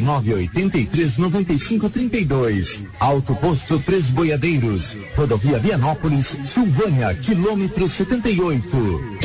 983 95 32. Alto Posto Três Boiadeiros. Rodovia Vianópolis, Silvânia, quilômetro 78.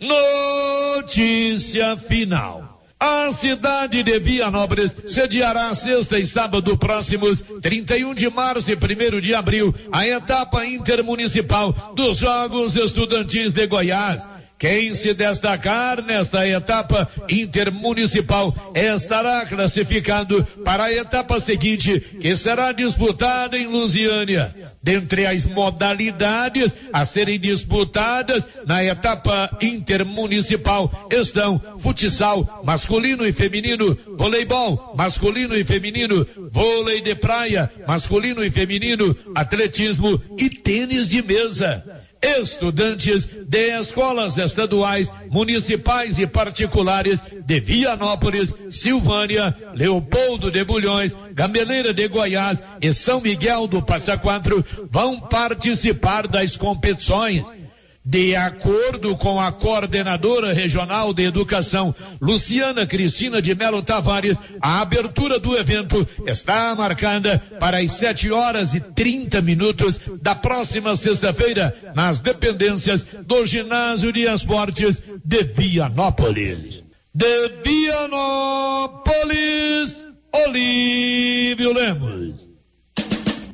Notícia final. A cidade de Vianópolis sediará sexta e sábado próximos, 31 de março e 1 de abril, a etapa intermunicipal dos Jogos Estudantis de Goiás. Quem se destacar nesta etapa intermunicipal estará classificado para a etapa seguinte, que será disputada em Lusiânia. Dentre as modalidades a serem disputadas na etapa intermunicipal estão futsal masculino e feminino, voleibol masculino e feminino, vôlei de praia masculino e feminino, atletismo e tênis de mesa estudantes de escolas estaduais, municipais e particulares de Vianópolis, Silvânia, Leopoldo de Bulhões, Gameleira de Goiás e São Miguel do Passa Quatro vão participar das competições. De acordo com a coordenadora regional de educação, Luciana Cristina de Melo Tavares, a abertura do evento está marcada para as 7 horas e 30 minutos da próxima sexta-feira, nas dependências do Ginásio de Esportes de Vianópolis. De Vianópolis, Olívio Lemos.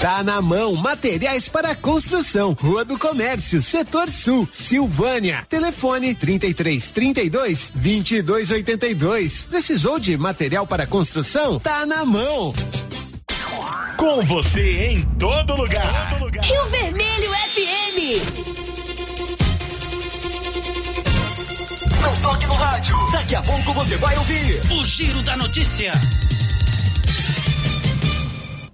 Tá na mão Materiais para Construção, Rua do Comércio, Setor Sul, Silvânia. Telefone 33 32 22 82. Precisou de material para construção? Tá na mão. Com você em todo lugar. Todo lugar. Rio Vermelho FM. Não toque no rádio. Daqui a pouco você vai ouvir o Giro da Notícia.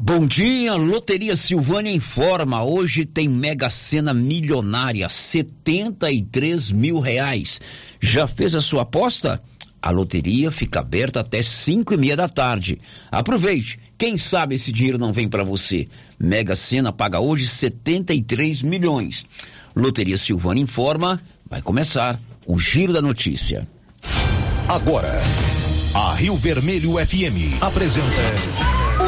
Bom dia, Loteria Silvânia informa. Hoje tem Mega Sena milionária, 73 mil reais. Já fez a sua aposta? A loteria fica aberta até 5 e meia da tarde. Aproveite, quem sabe esse dinheiro não vem para você. Mega Sena paga hoje 73 milhões. Loteria Silvânia informa, vai começar o Giro da Notícia. Agora, a Rio Vermelho FM apresenta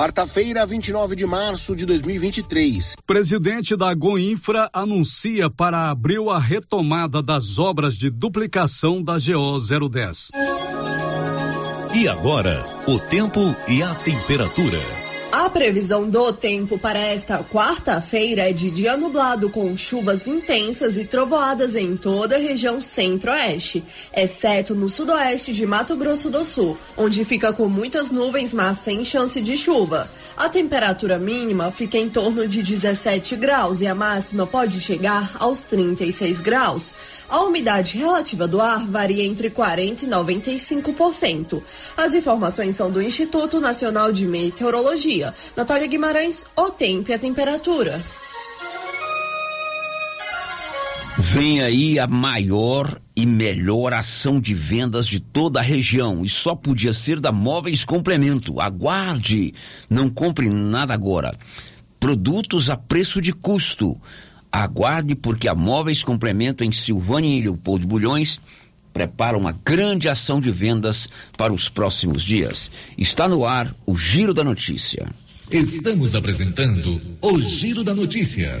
Quarta-feira, 29 de março de 2023. Presidente da Goinfra anuncia para abril a retomada das obras de duplicação da GO 010. E agora, o tempo e a temperatura. A previsão do tempo para esta quarta-feira é de dia nublado com chuvas intensas e trovoadas em toda a região centro-oeste, exceto no sudoeste de Mato Grosso do Sul, onde fica com muitas nuvens, mas sem chance de chuva. A temperatura mínima fica em torno de 17 graus e a máxima pode chegar aos 36 graus. A umidade relativa do ar varia entre 40% e 95%. As informações são do Instituto Nacional de Meteorologia. Natália Guimarães, o tempo e a temperatura. Vem aí a maior e melhor ação de vendas de toda a região e só podia ser da Móveis Complemento. Aguarde, não compre nada agora. Produtos a preço de custo Aguarde porque a Móveis Complemento em Silvânia e Leopoldo Bulhões prepara uma grande ação de vendas para os próximos dias. Está no ar o Giro da Notícia. Estamos apresentando o Giro da Notícia.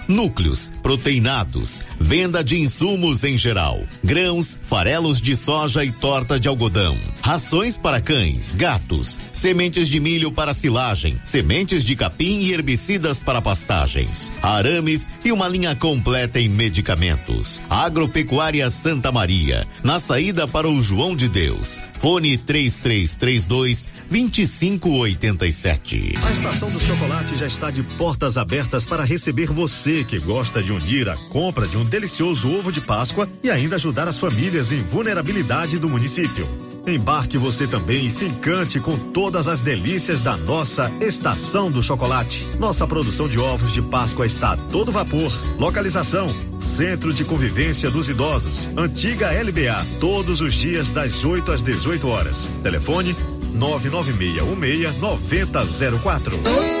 núcleos, proteinados, venda de insumos em geral, grãos, farelos de soja e torta de algodão, rações para cães, gatos, sementes de milho para silagem, sementes de capim e herbicidas para pastagens, arames e uma linha completa em medicamentos. Agropecuária Santa Maria, na saída para o João de Deus. Fone 3332 2587. A estação do chocolate já está de portas abertas para receber você que gosta de unir a compra de um delicioso ovo de Páscoa e ainda ajudar as famílias em vulnerabilidade do município. Embarque você também e se encante com todas as delícias da nossa Estação do Chocolate. Nossa produção de ovos de Páscoa está a todo vapor. Localização: Centro de Convivência dos Idosos, Antiga LBA, todos os dias das 8 às 18 horas. Telefone 99616 9004.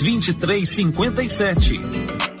2357.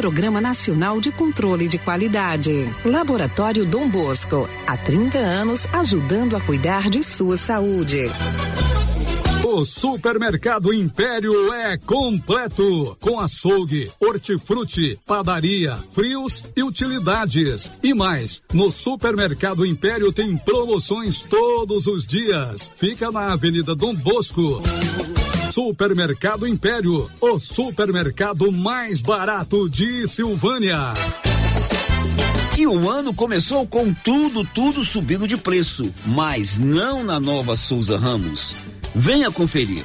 Programa Nacional de Controle de Qualidade. Laboratório Dom Bosco, há 30 anos ajudando a cuidar de sua saúde. O Supermercado Império é completo, com açougue, hortifruti, padaria, frios e utilidades. E mais, no Supermercado Império tem promoções todos os dias. Fica na Avenida Dom Bosco Supermercado Império, o supermercado mais barato de Silvânia. E o ano começou com tudo, tudo subindo de preço, mas não na nova Souza Ramos. Venha conferir.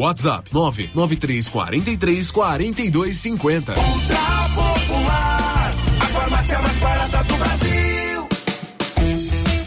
WhatsApp 99343 4250. Ultra Popular, a farmácia mais barata do Brasil.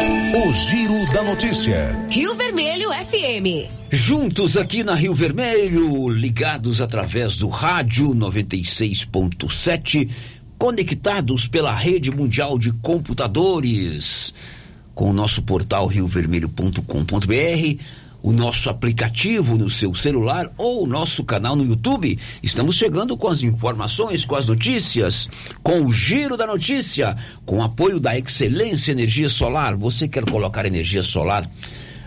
O Giro da Notícia. Rio Vermelho FM. Juntos aqui na Rio Vermelho, ligados através do rádio 96.7, conectados pela rede mundial de computadores, com o nosso portal riovermelho.com.br, o nosso aplicativo no seu celular ou o nosso canal no YouTube. Estamos chegando com as informações, com as notícias, com o giro da notícia, com o apoio da Excelência Energia Solar. Você quer colocar energia solar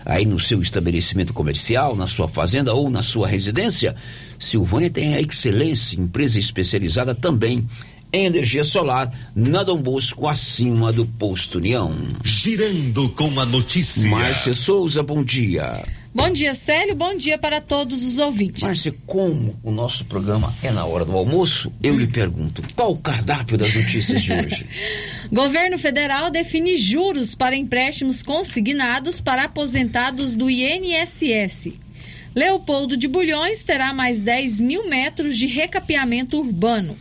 aí no seu estabelecimento comercial, na sua fazenda ou na sua residência? Silvânia tem a Excelência, empresa especializada também em energia solar na Dom Bosco, acima do Posto União. Girando com a notícia. Márcia Souza, bom dia. Bom dia, Célio. Bom dia para todos os ouvintes. Márcia, como o nosso programa é na hora do almoço, eu lhe pergunto, qual o cardápio das notícias de hoje? Governo federal define juros para empréstimos consignados para aposentados do INSS. Leopoldo de Bulhões terá mais 10 mil metros de recapeamento urbano.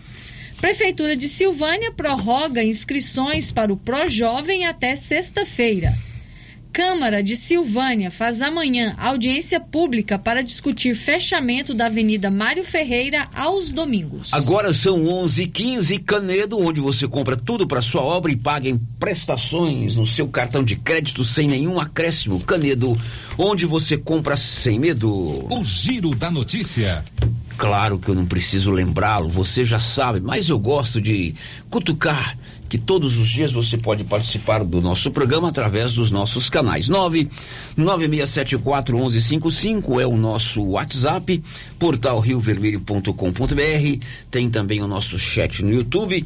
Prefeitura de Silvânia prorroga inscrições para o Projovem até sexta-feira. Câmara de Silvânia faz amanhã audiência pública para discutir fechamento da Avenida Mário Ferreira aos domingos. Agora são 11:15 Canedo, onde você compra tudo para sua obra e paga em prestações no seu cartão de crédito sem nenhum acréscimo. Canedo, onde você compra sem medo. O giro da notícia. Claro que eu não preciso lembrá-lo, você já sabe, mas eu gosto de cutucar que todos os dias você pode participar do nosso programa através dos nossos canais. 99674 1155 é o nosso WhatsApp, portal riovermelho.com.br, tem também o nosso chat no YouTube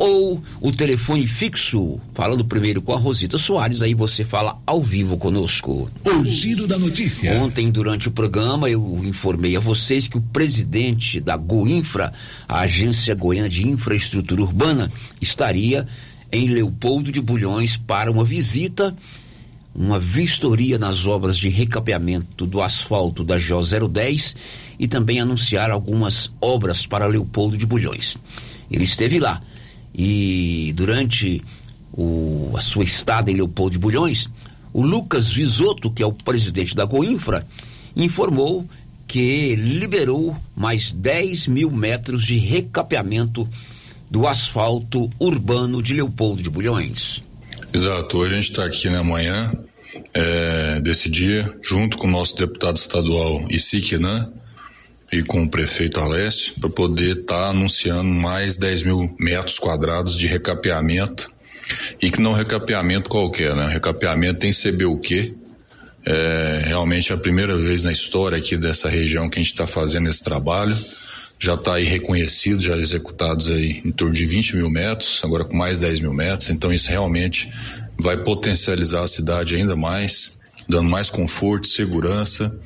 ou o telefone fixo, falando primeiro com a Rosita Soares, aí você fala ao vivo conosco. O giro da notícia. Ontem, durante o programa, eu informei a vocês que o presidente da Goinfra, a Agência Goiana de Infraestrutura Urbana, estaria em Leopoldo de Bulhões para uma visita, uma vistoria nas obras de recapeamento do asfalto da J 010 e também anunciar algumas obras para Leopoldo de Bulhões. Ele esteve lá e durante o, a sua estada em Leopoldo de Bulhões, o Lucas Visotto, que é o presidente da Goinfra, informou que liberou mais 10 mil metros de recapeamento do asfalto urbano de Leopoldo de Bulhões. Exato, hoje a gente está aqui na manhã é, desse dia, junto com o nosso deputado estadual Isiquinan, e com o prefeito Alessio para poder estar tá anunciando mais 10 mil metros quadrados de recapeamento e que não recapeamento qualquer, né? Recapeamento tem CBUQ, é realmente a primeira vez na história aqui dessa região que a gente está fazendo esse trabalho. Já está aí reconhecido, já executados aí em torno de 20 mil metros, agora com mais 10 mil metros. Então isso realmente vai potencializar a cidade ainda mais dando mais conforto, segurança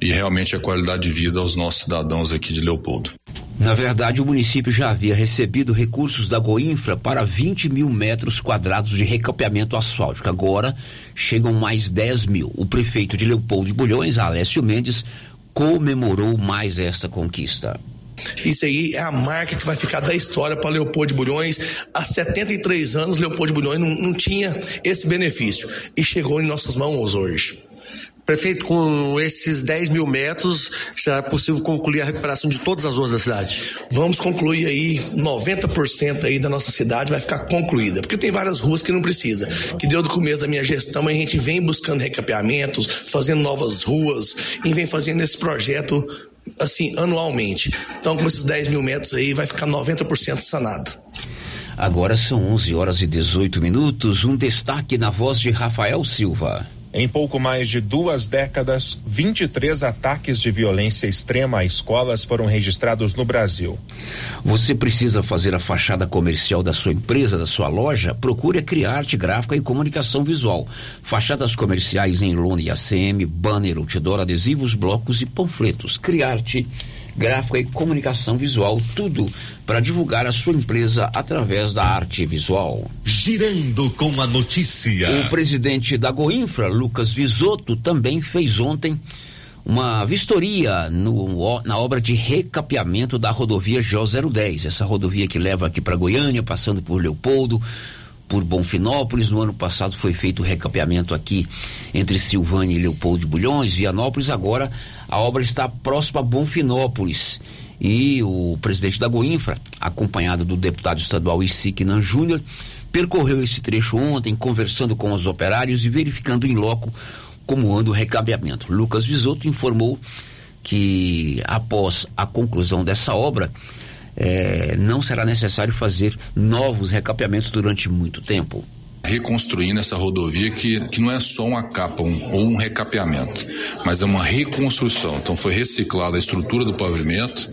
e realmente a qualidade de vida aos nossos cidadãos aqui de Leopoldo. Na verdade, o município já havia recebido recursos da Goinfra para 20 mil metros quadrados de recapeamento asfáltico. Agora chegam mais 10 mil. O prefeito de Leopoldo de Bulhões, Alessio Mendes, comemorou mais esta conquista. Isso aí é a marca que vai ficar da história para Leopoldo de Bulhões. Há 73 anos, Leopoldo de Bulhões não, não tinha esse benefício e chegou em nossas mãos hoje. Prefeito, com esses 10 mil metros, será possível concluir a recuperação de todas as ruas da cidade? Vamos concluir aí 90% aí da nossa cidade vai ficar concluída, porque tem várias ruas que não precisa. Que deu do começo da minha gestão a gente vem buscando recapeamentos, fazendo novas ruas e vem fazendo esse projeto assim anualmente. Então, com esses 10 mil metros aí, vai ficar 90% sanado. Agora são 11 horas e 18 minutos. Um destaque na voz de Rafael Silva. Em pouco mais de duas décadas, 23 ataques de violência extrema a escolas foram registrados no Brasil. Você precisa fazer a fachada comercial da sua empresa, da sua loja? Procure a Criarte Gráfica e Comunicação Visual. Fachadas comerciais em lona e ACM, banner, outdoor, adesivos, blocos e panfletos. Criarte gráfica e comunicação visual, tudo para divulgar a sua empresa através da arte visual. Girando com a notícia. O presidente da Goinfra, Lucas Visotto, também fez ontem uma vistoria no, na obra de recapeamento da rodovia J010, essa rodovia que leva aqui para Goiânia, passando por Leopoldo, por Bonfinópolis. No ano passado foi feito o recapeamento aqui entre Silvânia e Leopoldo de Bulhões, Vianópolis. Agora a obra está próxima a Bonfinópolis. E o presidente da Goinfra, acompanhado do deputado estadual Isiquinan Júnior, percorreu esse trecho ontem, conversando com os operários e verificando em loco como anda o recapeamento. Lucas Visoto informou que após a conclusão dessa obra, é, não será necessário fazer novos recapeamentos durante muito tempo reconstruindo essa rodovia que, que não é só uma capa um, ou um recapeamento, mas é uma reconstrução. Então foi reciclada a estrutura do pavimento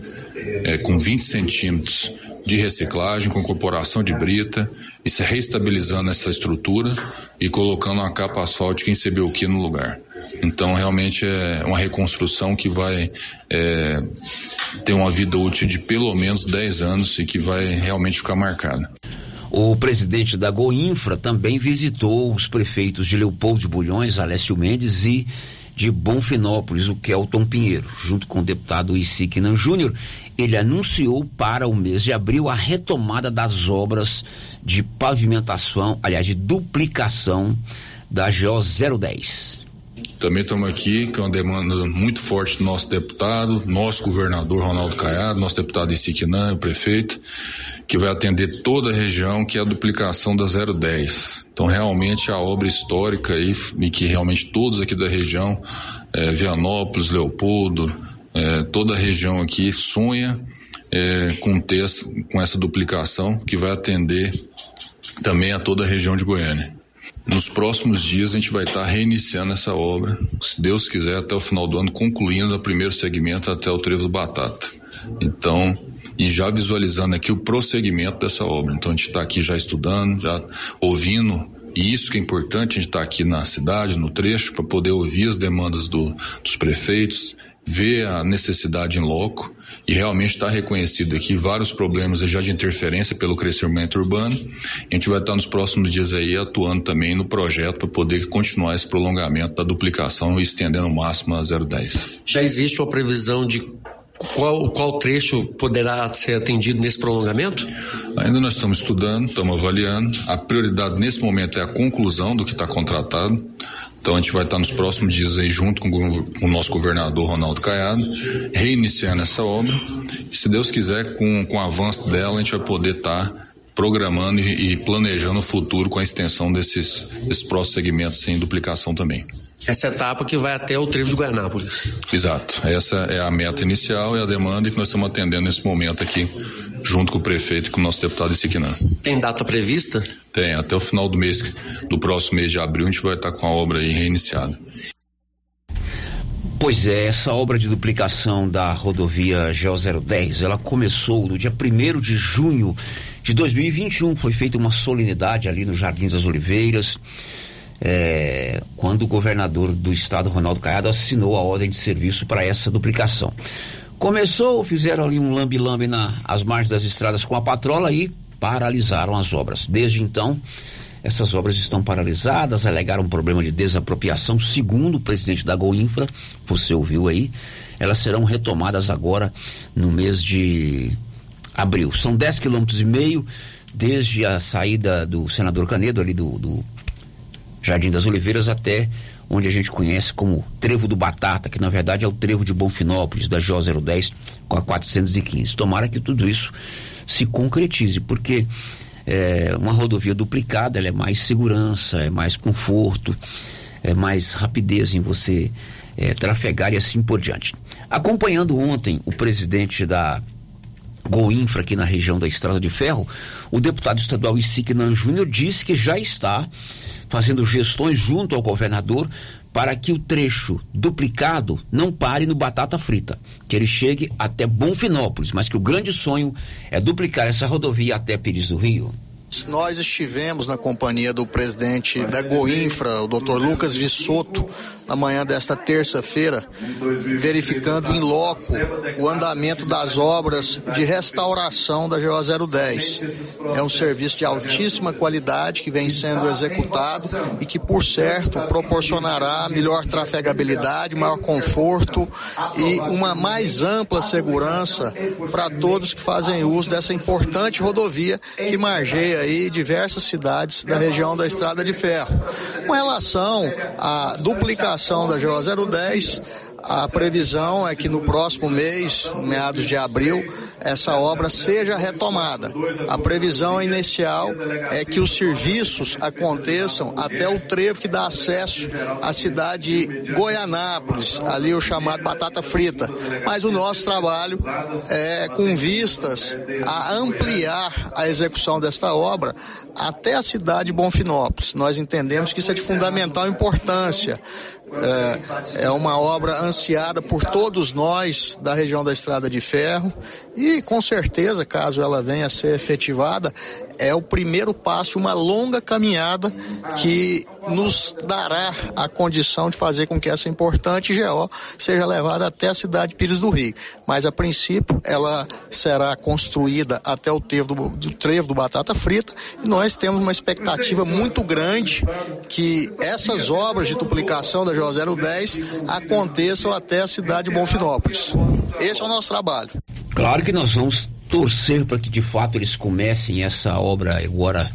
é, com 20 centímetros de reciclagem, com incorporação de brita, e se reestabilizando essa estrutura e colocando uma capa asfáltica em CBUQ no lugar. Então, realmente é uma reconstrução que vai é, ter uma vida útil de pelo menos 10 anos e que vai realmente ficar marcada. O presidente da Goinfra também visitou os prefeitos de Leopoldo de Bulhões, Alessio Mendes e de Bonfinópolis, o Kelton Pinheiro, junto com o deputado Isiquinan Júnior, ele anunciou para o mês de abril a retomada das obras de pavimentação, aliás, de duplicação da GO 010. Também estamos aqui com uma demanda muito forte do nosso deputado, nosso governador Ronaldo Caiado, nosso deputado Isiquinã, o prefeito, que vai atender toda a região, que é a duplicação da 010. Então, realmente, a obra histórica aí, e que realmente todos aqui da região, é, Vianópolis, Leopoldo, é, toda a região aqui sonha é, com, ter, com essa duplicação, que vai atender também a toda a região de Goiânia. Nos próximos dias a gente vai estar reiniciando essa obra, se Deus quiser, até o final do ano, concluindo o primeiro segmento até o Trevo do Batata. Então, e já visualizando aqui o prosseguimento dessa obra. Então a gente está aqui já estudando, já ouvindo, e isso que é importante, a gente está aqui na cidade, no trecho, para poder ouvir as demandas do, dos prefeitos, ver a necessidade em loco e realmente está reconhecido aqui vários problemas já de interferência pelo crescimento urbano. A gente vai estar nos próximos dias aí atuando também no projeto para poder continuar esse prolongamento da duplicação e estendendo o máximo a 010. Já existe uma previsão de qual, qual trecho poderá ser atendido nesse prolongamento? Ainda nós estamos estudando, estamos avaliando. A prioridade nesse momento é a conclusão do que está contratado. Então a gente vai estar nos próximos dias aí junto com, o nosso governador Ronaldo Caiado, reiniciando essa obra. E se Deus quiser, com, com o avanço dela, a gente vai poder estar programando e, planejando o futuro com a extensão desses, desses próximos segmentos sem duplicação também. Essa etapa que vai até o trevo de Guanápolis. Exato. Essa é a meta inicial e a demanda que nós estamos atendendo nesse momento aqui, junto com o prefeito e com o nosso deputado Isiquinã. Tem data prevista? Tem. Até o final do mês, do próximo mês de abril, a gente vai estar com a obra aí reiniciada. Pois é, essa obra de duplicação da rodovia GO 010, ela começou no dia 1 de junho de 2021. Foi feita uma solenidade ali no Jardim das Oliveiras, é, quando o governador do estado, Ronaldo Caiado, assinou a ordem de serviço para essa duplicação. Começou, fizeram ali um lambe-lambe nas margens das estradas com a patrola e paralisaram as obras. Desde então, essas obras estão paralisadas, alegaram um problema de desapropriação, segundo o presidente da Goinfra, você ouviu aí. Elas serão retomadas agora no mês de abril. São 10 quilômetros e meio desde a saída do senador Canedo ali do, do Jardim das Oliveiras até onde a gente conhece como Trevo do Batata, que na verdade é o Trevo de Bonfinópolis, da J 010 com a 415. Tomara que tudo isso se concretize, porque é, uma rodovia duplicada, ela é mais segurança, é mais conforto, é mais rapidez em você é, trafegar e assim por diante. Acompanhando ontem o presidente da Goinfra aqui na região da Estrada de Ferro, o deputado estadual Isignan Júnior disse que já está fazendo gestões junto ao governador para que o trecho duplicado não pare no batata frita, que ele chegue até Bonfinópolis, mas que o grande sonho é duplicar essa rodovia até Pires do Rio. Nós estivemos na companhia do presidente da Goinfra, o Dr. Lucas Vissoto, na manhã desta terça-feira, verificando em loco o andamento das obras de restauração da GO 010. É um serviço de altíssima qualidade que vem sendo executado e que, por certo, proporcionará melhor trafegabilidade, maior conforto e uma mais ampla segurança para todos que fazem uso dessa importante rodovia que margeia aí diversas cidades da região da Estrada de Ferro. Com relação à duplicação da GO 010, a previsão é que no próximo mês, meados de abril, essa obra seja retomada. A previsão inicial é que os serviços aconteçam até o trevo que dá acesso à cidade de Goianápolis, ali o chamado batata frita. Mas o nosso trabalho é com vistas a ampliar a execução desta obra até a cidade de Bonfinópolis. Nós entendemos que isso é de fundamental importância é, é uma obra ansiada por todos nós da região da Estrada de Ferro e com certeza, caso ela venha a ser efetivada, é o primeiro passo, uma longa caminhada que nos dará a condição de fazer com que essa importante GO seja levada até a cidade de Pires do Rio. Mas a princípio ela será construída até o trevo do, do trevo do Batata Frita e nós temos uma expectativa muito grande que essas obras de duplicação da GO 010 aconteçam até a cidade de Bonfinópolis. Esse é o nosso trabalho. Claro que nós vamos torcer para que de fato eles comecem essa obra agora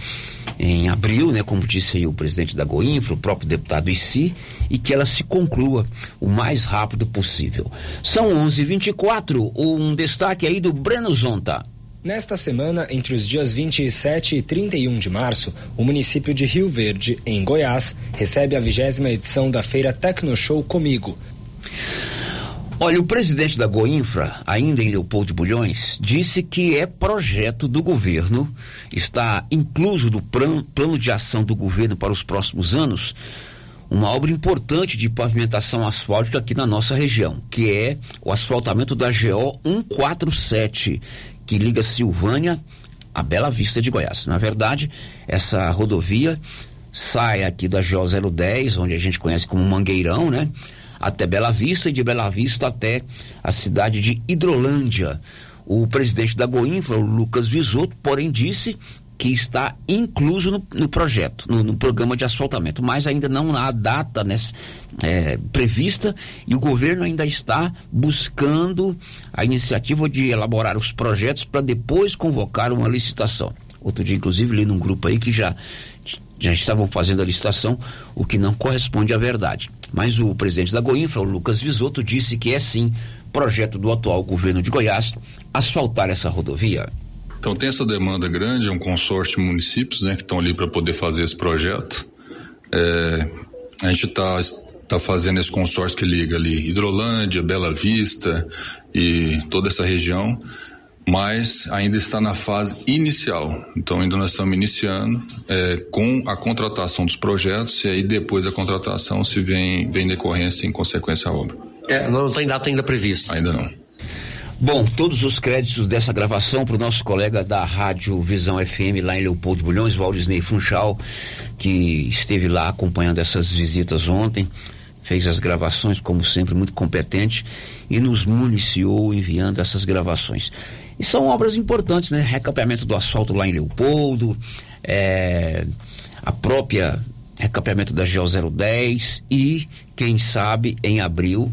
em abril, né, como disse aí o presidente da Goinfra, o próprio deputado Issi, e que ela se conclua o mais rápido possível. São 11:24, um destaque aí do Breno Zonta. Nesta semana, entre os dias 27 e 31 de março, o município de Rio Verde, em Goiás, recebe a vigésima edição da feira Tecnoshow Comigo. Olha, o presidente da Goinfra, ainda em Leopoldo Bulhões, disse que é projeto do governo, está incluso do plano de ação do governo para os próximos anos, uma obra importante de pavimentação asfáltica aqui na nossa região, que é o asfaltamento da GO 147, que liga Silvânia a Bela Vista de Goiás. Na verdade, essa rodovia sai aqui da GO 010, onde a gente conhece como Mangueirão, né? Até Bela Vista e de Bela Vista até a cidade de Hidrolândia. O presidente da Goinfra, o Lucas Visoto, porém disse que está incluso no, no projeto, no, no, programa de asfaltamento, mas ainda não há data nessa, é, prevista e o governo ainda está buscando a iniciativa de elaborar os projetos para depois convocar uma licitação. Outro dia, inclusive, li num grupo aí que já, já estavam fazendo a licitação, o que não corresponde à verdade. Mas o presidente da Goinfra, o Lucas Visoto, disse que é sim projeto do atual governo de Goiás asfaltar essa rodovia. Então tem essa demanda grande, é um consórcio de municípios né, que estão ali para poder fazer esse projeto. É, a gente está tá fazendo esse consórcio que liga ali Hidrolândia, Bela Vista e toda essa região, mas ainda está na fase inicial. Então ainda nós estamos iniciando é, com a contratação dos projetos e aí depois da contratação se vem, vem decorrência em consequência à obra. É, não tem data ainda prevista. Ainda não. Bom, todos os créditos dessa gravação para o nosso colega da Rádio Visão FM lá em Leopoldo Bulhões, Valdisney Funchal, que esteve lá acompanhando essas visitas ontem, fez as gravações, como sempre, muito competente, e nos municiou enviando essas gravações. E são obras importantes, né? Recapeamento do asfalto lá em Leopoldo, é, a própria recapeamento da GO 010 e, quem sabe, em abril,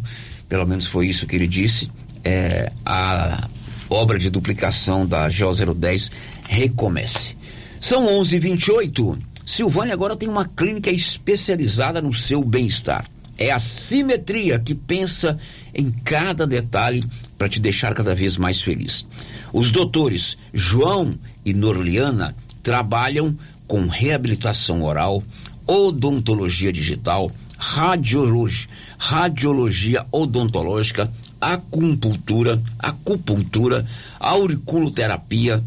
pelo menos foi isso que ele disse, é, a obra de duplicação da GO 010 recomece. São 11:28. Silvânia agora tem uma clínica especializada no seu bem-estar. É a simetria que pensa em cada detalhe para te deixar cada vez mais feliz. Os doutores João e Norliana trabalham com reabilitação oral, odontologia digital, radiologia, radiologia odontológica, acupuntura, acupuntura, auriculoterapia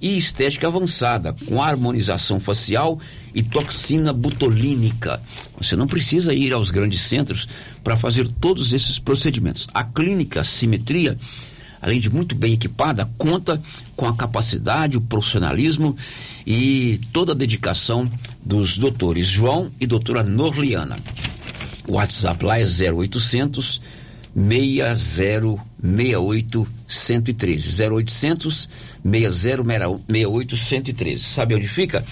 e estética avançada, com harmonização facial e toxina butolínica. Você não precisa ir aos grandes centros para fazer todos esses procedimentos. A clínica Simetria, além de muito bem equipada, conta com a capacidade, o profissionalismo e toda a dedicação dos doutores João e doutora Norliana. O WhatsApp lá é 0800 6068 113 0800 6068 113 sabe onde fica?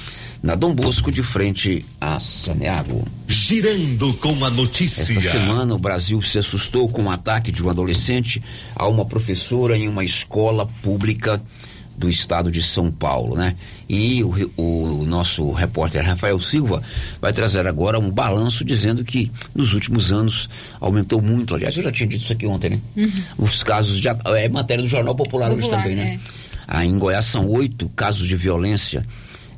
na Dom Bosco de frente a Saneago girando com a notícia essa semana o Brasil se assustou com o ataque de um adolescente a uma professora em uma escola pública do estado de São Paulo, né? E o, o, nosso repórter Rafael Silva vai trazer agora um balanço dizendo que nos últimos anos aumentou muito. Aliás, eu já tinha dito isso aqui ontem, né? Uhum. Os casos de. É matéria do Jornal Popular, Popular hoje também, né? É. Ah, em Goiás são oito casos de violência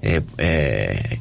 é, é,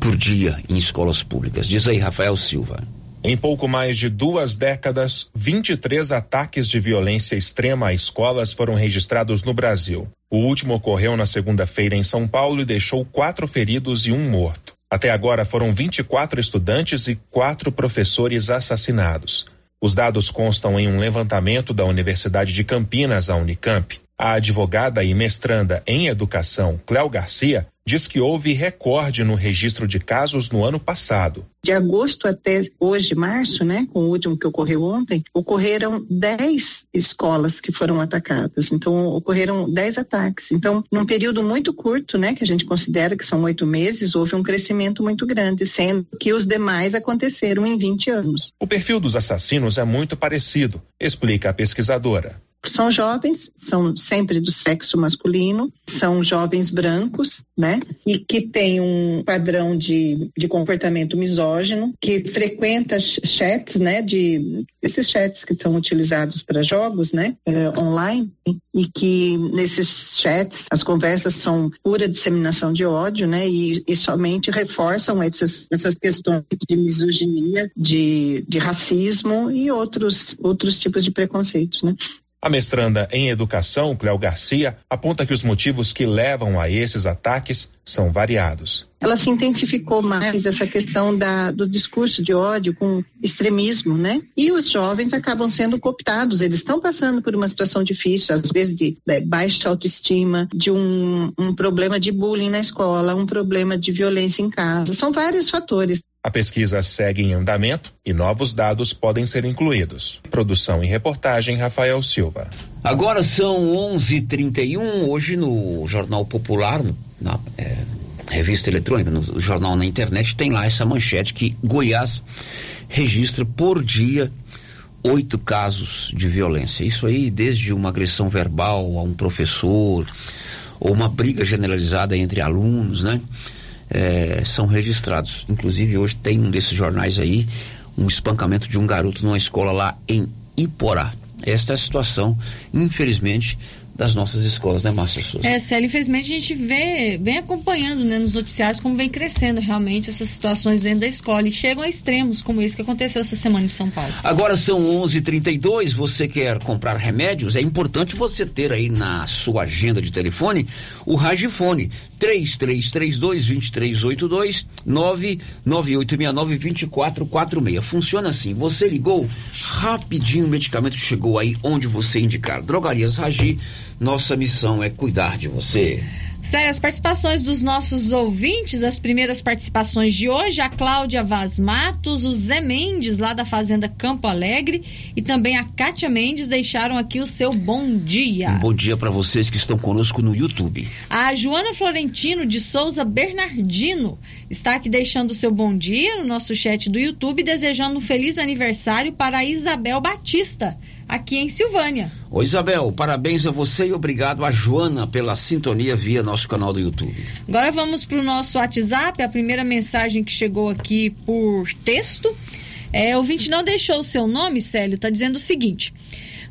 por dia em escolas públicas. Diz aí, Rafael Silva. Em pouco mais de duas décadas, 23 ataques de violência extrema a escolas foram registrados no Brasil. O último ocorreu na segunda-feira em São Paulo e deixou quatro feridos e um morto. Até agora foram 24 estudantes e quatro professores assassinados. Os dados constam em um levantamento da Universidade de Campinas, a Unicamp. A advogada e mestranda em educação, Cléo Garcia, diz que houve recorde no registro de casos no ano passado. De agosto até hoje, março, né, com o último que ocorreu ontem, ocorreram 10 escolas que foram atacadas. Então, ocorreram 10 ataques. Então, num período muito curto, né, que a gente considera que são oito meses, houve um crescimento muito grande, sendo que os demais aconteceram em 20 anos. O perfil dos assassinos é muito parecido, explica a pesquisadora São jovens, são sempre do sexo masculino, são jovens brancos, né? E que têm um padrão de, de comportamento misógino, que frequenta chats, né? De esses chats que estão utilizados para jogos, né? Eh, online, e que nesses chats as conversas são pura disseminação de ódio, né? E, e somente reforçam essas, essas questões de misoginia, de, de racismo e outros, outros tipos de preconceitos, né? A mestranda em educação, Cléo Garcia, aponta que os motivos que levam a esses ataques são variados. Ela se intensificou mais essa questão da, do discurso de ódio com extremismo, né? E os jovens acabam sendo cooptados, eles estão passando por uma situação difícil, às vezes de, de baixa autoestima, de um, um problema de bullying na escola, um problema de violência em casa. São vários fatores. A pesquisa segue em andamento e novos dados podem ser incluídos. Produção e reportagem Rafael Silva. Agora são 11:31 hoje no Jornal Popular, na é, revista eletrônica, no jornal na internet tem lá essa manchete que Goiás registra por dia oito casos de violência. Isso aí desde uma agressão verbal a um professor ou uma briga generalizada entre alunos, né? É, são registrados. Inclusive, hoje tem um desses jornais aí, um espancamento de um garoto numa escola lá em Iporá. Esta é a situação, infelizmente, das nossas escolas, né, Márcia Souza? É, Célio, infelizmente a gente vê, vem acompanhando né, nos noticiários como vem crescendo realmente essas situações dentro da escola e chegam a extremos como esse que aconteceu essa semana em São Paulo. Agora são 11:32. Você quer comprar remédios? É importante você ter aí na sua agenda de telefone o Ragifone 3332-2382 99869-2446. Funciona assim: você ligou, rapidinho o medicamento chegou aí onde você indicar. Drogarias Ragi nossa missão é cuidar de você. Sério, as participações dos nossos ouvintes, as primeiras participações de hoje, a Cláudia Vaz Matos, o Zé Mendes, lá da Fazenda Campo Alegre, e também a Kátia Mendes deixaram aqui o seu bom dia. Um bom dia para vocês que estão conosco no YouTube. A Joana Florentino de Souza Bernardino está aqui deixando o seu bom dia no nosso chat do YouTube, desejando um feliz aniversário para a Isabel Batista aqui em Silvânia. Oi, Isabel, parabéns a você e obrigado a Joana pela sintonia via nosso canal do YouTube. Agora vamos para o nosso WhatsApp, a primeira mensagem que chegou aqui por texto. É, o ouvinte não deixou o seu nome, Célio, está dizendo o seguinte.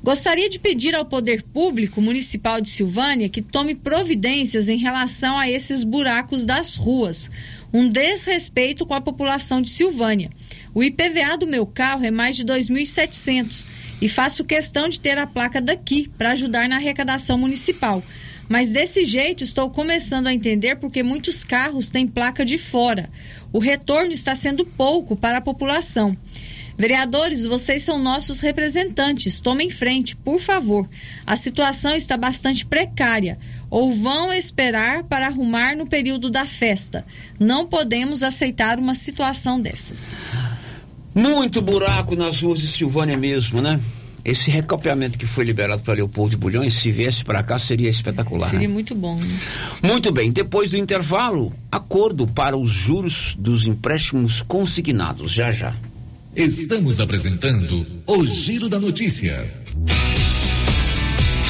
Gostaria de pedir ao Poder Público Municipal de Silvânia que tome providências em relação a esses buracos das ruas. Um desrespeito com a população de Silvânia. O IPVA do meu carro é mais de 2.700 e faço questão de ter a placa daqui para ajudar na arrecadação municipal. Mas desse jeito estou começando a entender porque muitos carros têm placa de fora. O retorno está sendo pouco para a população. Vereadores, vocês são nossos representantes. Tomem frente, por favor. A situação está bastante precária. Ou vão esperar para arrumar no período da festa. Não podemos aceitar uma situação dessas. Muito buraco nas ruas de Silvânia mesmo, né? Esse recapeamento que foi liberado para Leopoldo de Bulhões, se viesse para cá, seria espetacular. Seria né? muito bom. Né? Muito bem. Depois do intervalo, acordo para os juros dos empréstimos consignados. Já já. Estamos apresentando o Giro da Notícia.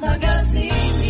Magazine.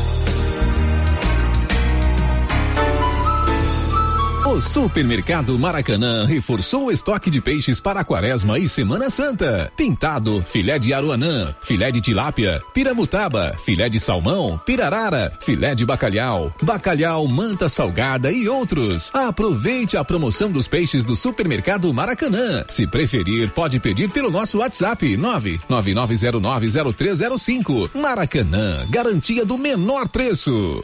O Supermercado Maracanã reforçou o estoque de peixes para a Quaresma e Semana Santa. Pintado, filé de aruanã, filé de tilápia, piramutaba, filé de salmão, pirarara, filé de bacalhau, bacalhau, manta salgada e outros. Aproveite a promoção dos peixes do Supermercado Maracanã. Se preferir, pode pedir pelo nosso WhatsApp 999090305. Maracanã, garantia do menor preço.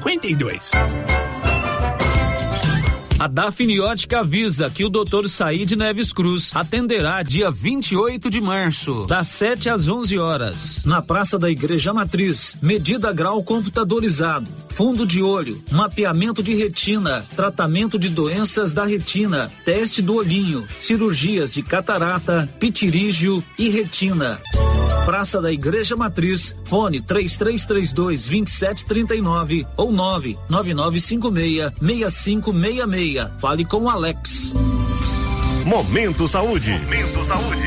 0952. A Dafniótica avisa que o Dr. Said Neves Cruz atenderá dia 28 de março, das 7 às 11 horas, na Praça da Igreja Matriz. Medida grau computadorizado, fundo de olho, mapeamento de retina, tratamento de doenças da retina, teste do olhinho, cirurgias de catarata, pitirígio e retina. Praça da Igreja Matriz, fone 3332 2739 ou 99956 6566. Fale com o Alex. Momento Saúde. Momento Saúde.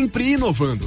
Sempre inovando.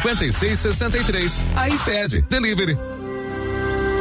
94 56 63. iPad Delivery.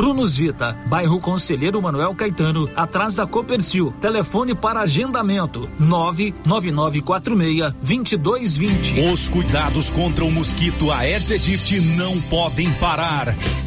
Prunus Vita, bairro Conselheiro Manuel Caetano, atrás da Copercil. Telefone para agendamento: 99946-2220. Os cuidados contra o mosquito Aedes aegypti não podem parar.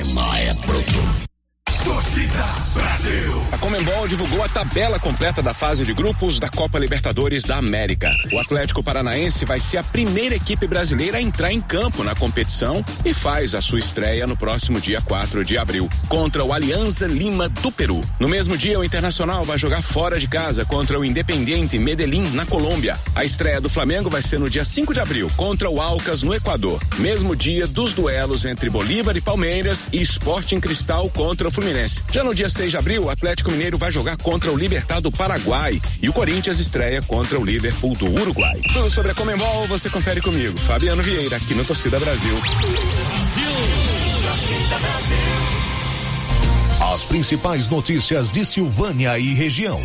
é pronto. Torcida Brasil. Comembol divulgou a tabela completa da fase de grupos da Copa Libertadores da América. O Atlético Paranaense vai ser a primeira equipe brasileira a entrar em campo na competição e faz a sua estreia no próximo dia 4 de abril contra o Alianza Lima do Peru. No mesmo dia, o Internacional vai jogar fora de casa contra o Independiente Medellín na Colômbia. A estreia do Flamengo vai ser no dia 5 de abril contra o Alcas no Equador. Mesmo dia dos duelos entre Bolívar e Palmeiras e Sporting Cristal contra o Fluminense. Já no dia 6 de abril, o Atlético Mineiro vai jogar contra o Libertad do Paraguai e o Corinthians estreia contra o Liverpool do Uruguai. Tudo sobre a Comembol você confere comigo, Fabiano Vieira, aqui no Torcida Brasil. As principais notícias de Silvânia e região.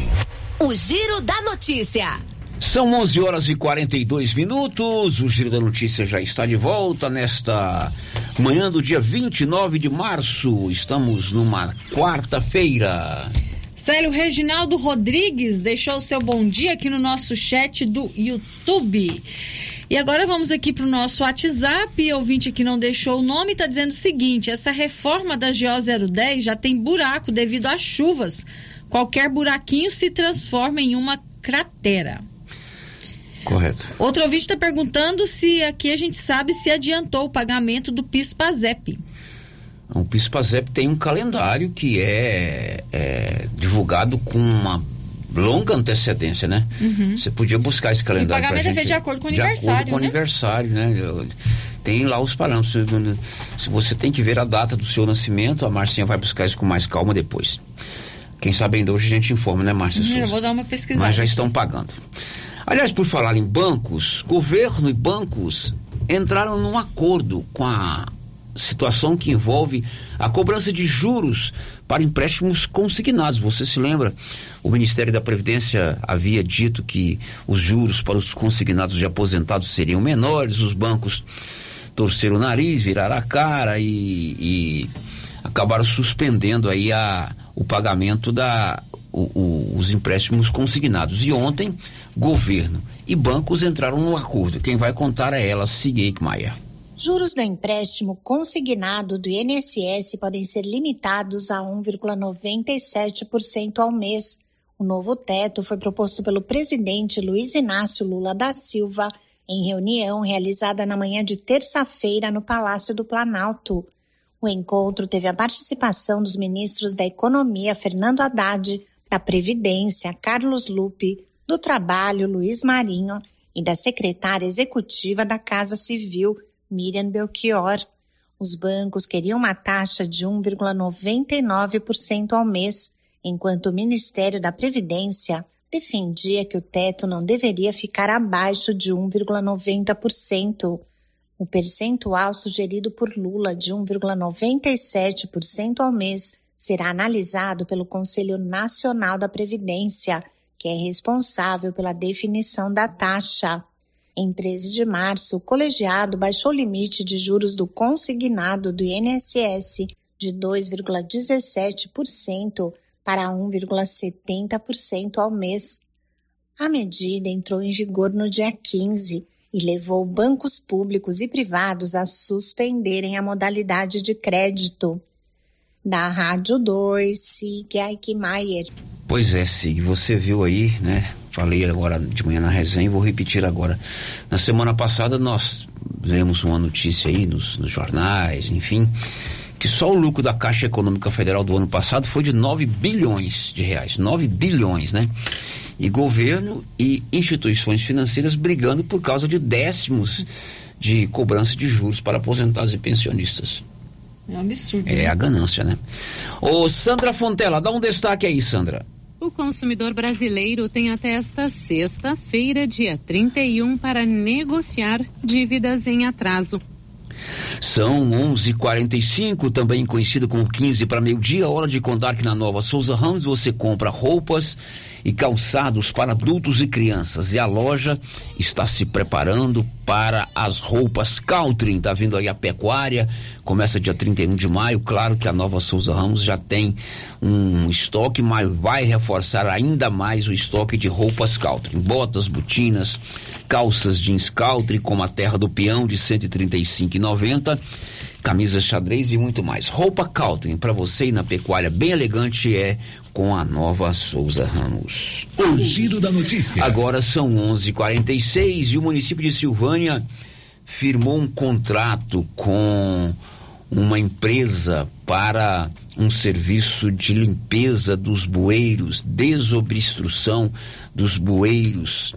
O Giro da Notícia. São 11 horas e 42 minutos. O Giro da Notícia já está de volta nesta manhã do dia 29 de março. Estamos numa quarta-feira. Célio Reginaldo Rodrigues deixou seu bom dia aqui no nosso chat do YouTube. E agora vamos aqui para o nosso WhatsApp. O ouvinte que não deixou o nome está dizendo o seguinte: essa reforma da GO 010 já tem buraco devido às chuvas. Qualquer buraquinho se transforma em uma cratera. Correto. Outro ouvinte está perguntando se aqui a gente sabe se adiantou o pagamento do PIS-PASEP. O PIS-PASEP tem um calendário que é, é divulgado com uma longa antecedência, né? Uhum. Você podia buscar esse E o calendário. pagamento pra é feito gente, de acordo com o de aniversário, acordo com o né? aniversário, né? Eu- Tem lá os parâmetros. Se você tem que ver a data do seu nascimento, a Marcinha vai buscar isso com mais calma depois. Quem sabe ainda hoje a gente informa, né, Márcia Uhum, Souza? eu vou dar uma pesquisada. Mas já estão pagando. Aliás, por falar em bancos, governo e bancos entraram num acordo com a situação que envolve a cobrança de juros para empréstimos consignados. Você se lembra? O Ministério da Previdência havia dito que os juros para os consignados de aposentados seriam menores, os bancos torceram o nariz, viraram a cara e, e acabaram suspendendo aí a, o pagamento da o- o- os empréstimos consignados. E ontem, governo e bancos entraram num acordo. Quem vai contar é ela, Sigeik Maia. Juros do empréstimo consignado do INSS podem ser limitados a 1,97% ao mês. O novo teto foi proposto pelo presidente Luiz Inácio Lula da Silva em reunião realizada na manhã de terça-feira no Palácio do Planalto. O encontro teve a participação dos ministros da Economia Fernando Haddad, da Previdência Carlos Lupe, do Trabalho Luiz Marinho e da secretária executiva da Casa Civil Miriam Belchior. Os bancos queriam uma taxa de 1,99% ao mês, enquanto o Ministério da Previdência defendia que o teto não deveria ficar abaixo de 1,90%. O percentual sugerido por Lula de 1,97% ao mês será analisado pelo Conselho Nacional da Previdência, que é responsável pela definição da taxa. Em 13 de março, o colegiado baixou o limite de juros do consignado do INSS de 2,17% para 1,70% ao mês. A medida entrou em vigor no dia 15 e levou bancos públicos e privados a suspenderem a modalidade de crédito. Da Rádio 2, Sig Maier. Pois é, Sig, você viu aí, né? Falei agora de manhã na resenha e vou repetir agora. Na semana passada nós lemos uma notícia aí nos, nos jornais, enfim, que só o lucro da Caixa Econômica Federal do ano passado foi de 9 bilhões de reais. 9 bilhões, né? E governo e instituições financeiras brigando por causa de décimos de cobrança de juros para aposentados e pensionistas. É um absurdo. É né? a ganância, né? Ô, Sandra Fontela, dá um destaque aí, Sandra. O consumidor brasileiro tem até esta sexta-feira, dia 31, para negociar dívidas em atraso. São 11:45, também conhecido como 15 para meio-dia, hora de contar que na Nova Souza Ramos você compra roupas e calçados para adultos e crianças. E a loja está se preparando para as roupas Caltrim. Tá vindo aí a pecuária, começa dia 31 de maio. Claro que a Nova Souza Ramos já tem um estoque, mas vai reforçar ainda mais o estoque de roupas Caltrim. Botas, botinas, calças jeans Caltrim, como a Terra do Peão de 135,90 camisas xadrez e muito mais. Roupa Caltrim para você ir na pecuária bem elegante é com a nova Souza Ramos. O giro da notícia. Agora são 11:46 e o município de Silvânia firmou um contrato com uma empresa para um serviço de limpeza dos bueiros, desobstrução dos bueiros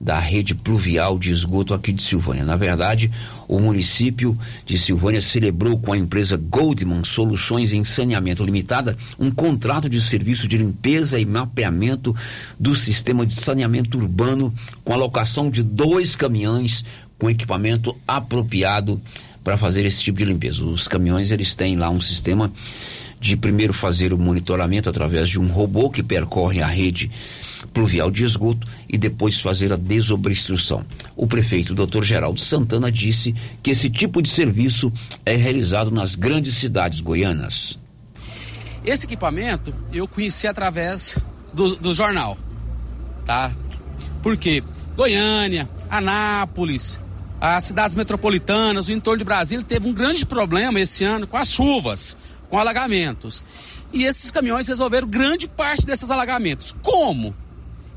da rede pluvial de esgoto aqui de Silvânia. Na verdade, o município de Silvânia celebrou com a empresa Goldman Soluções em Saneamento Limitada um contrato de serviço de limpeza e mapeamento do sistema de saneamento urbano com alocação de dois caminhões com equipamento apropriado para fazer esse tipo de limpeza. Os caminhões eles têm lá um sistema de primeiro fazer o monitoramento através de um robô que percorre a rede pluvial de esgoto e depois fazer a desobstrução. O prefeito Dr. Geraldo Santana disse que esse tipo de serviço é realizado nas grandes cidades goianas. Esse equipamento eu conheci através do, do jornal, tá? Porque Goiânia, Anápolis, as cidades metropolitanas, o entorno de Brasília teve um grande problema esse ano com as chuvas, com alagamentos. E esses caminhões resolveram grande parte desses alagamentos. Como?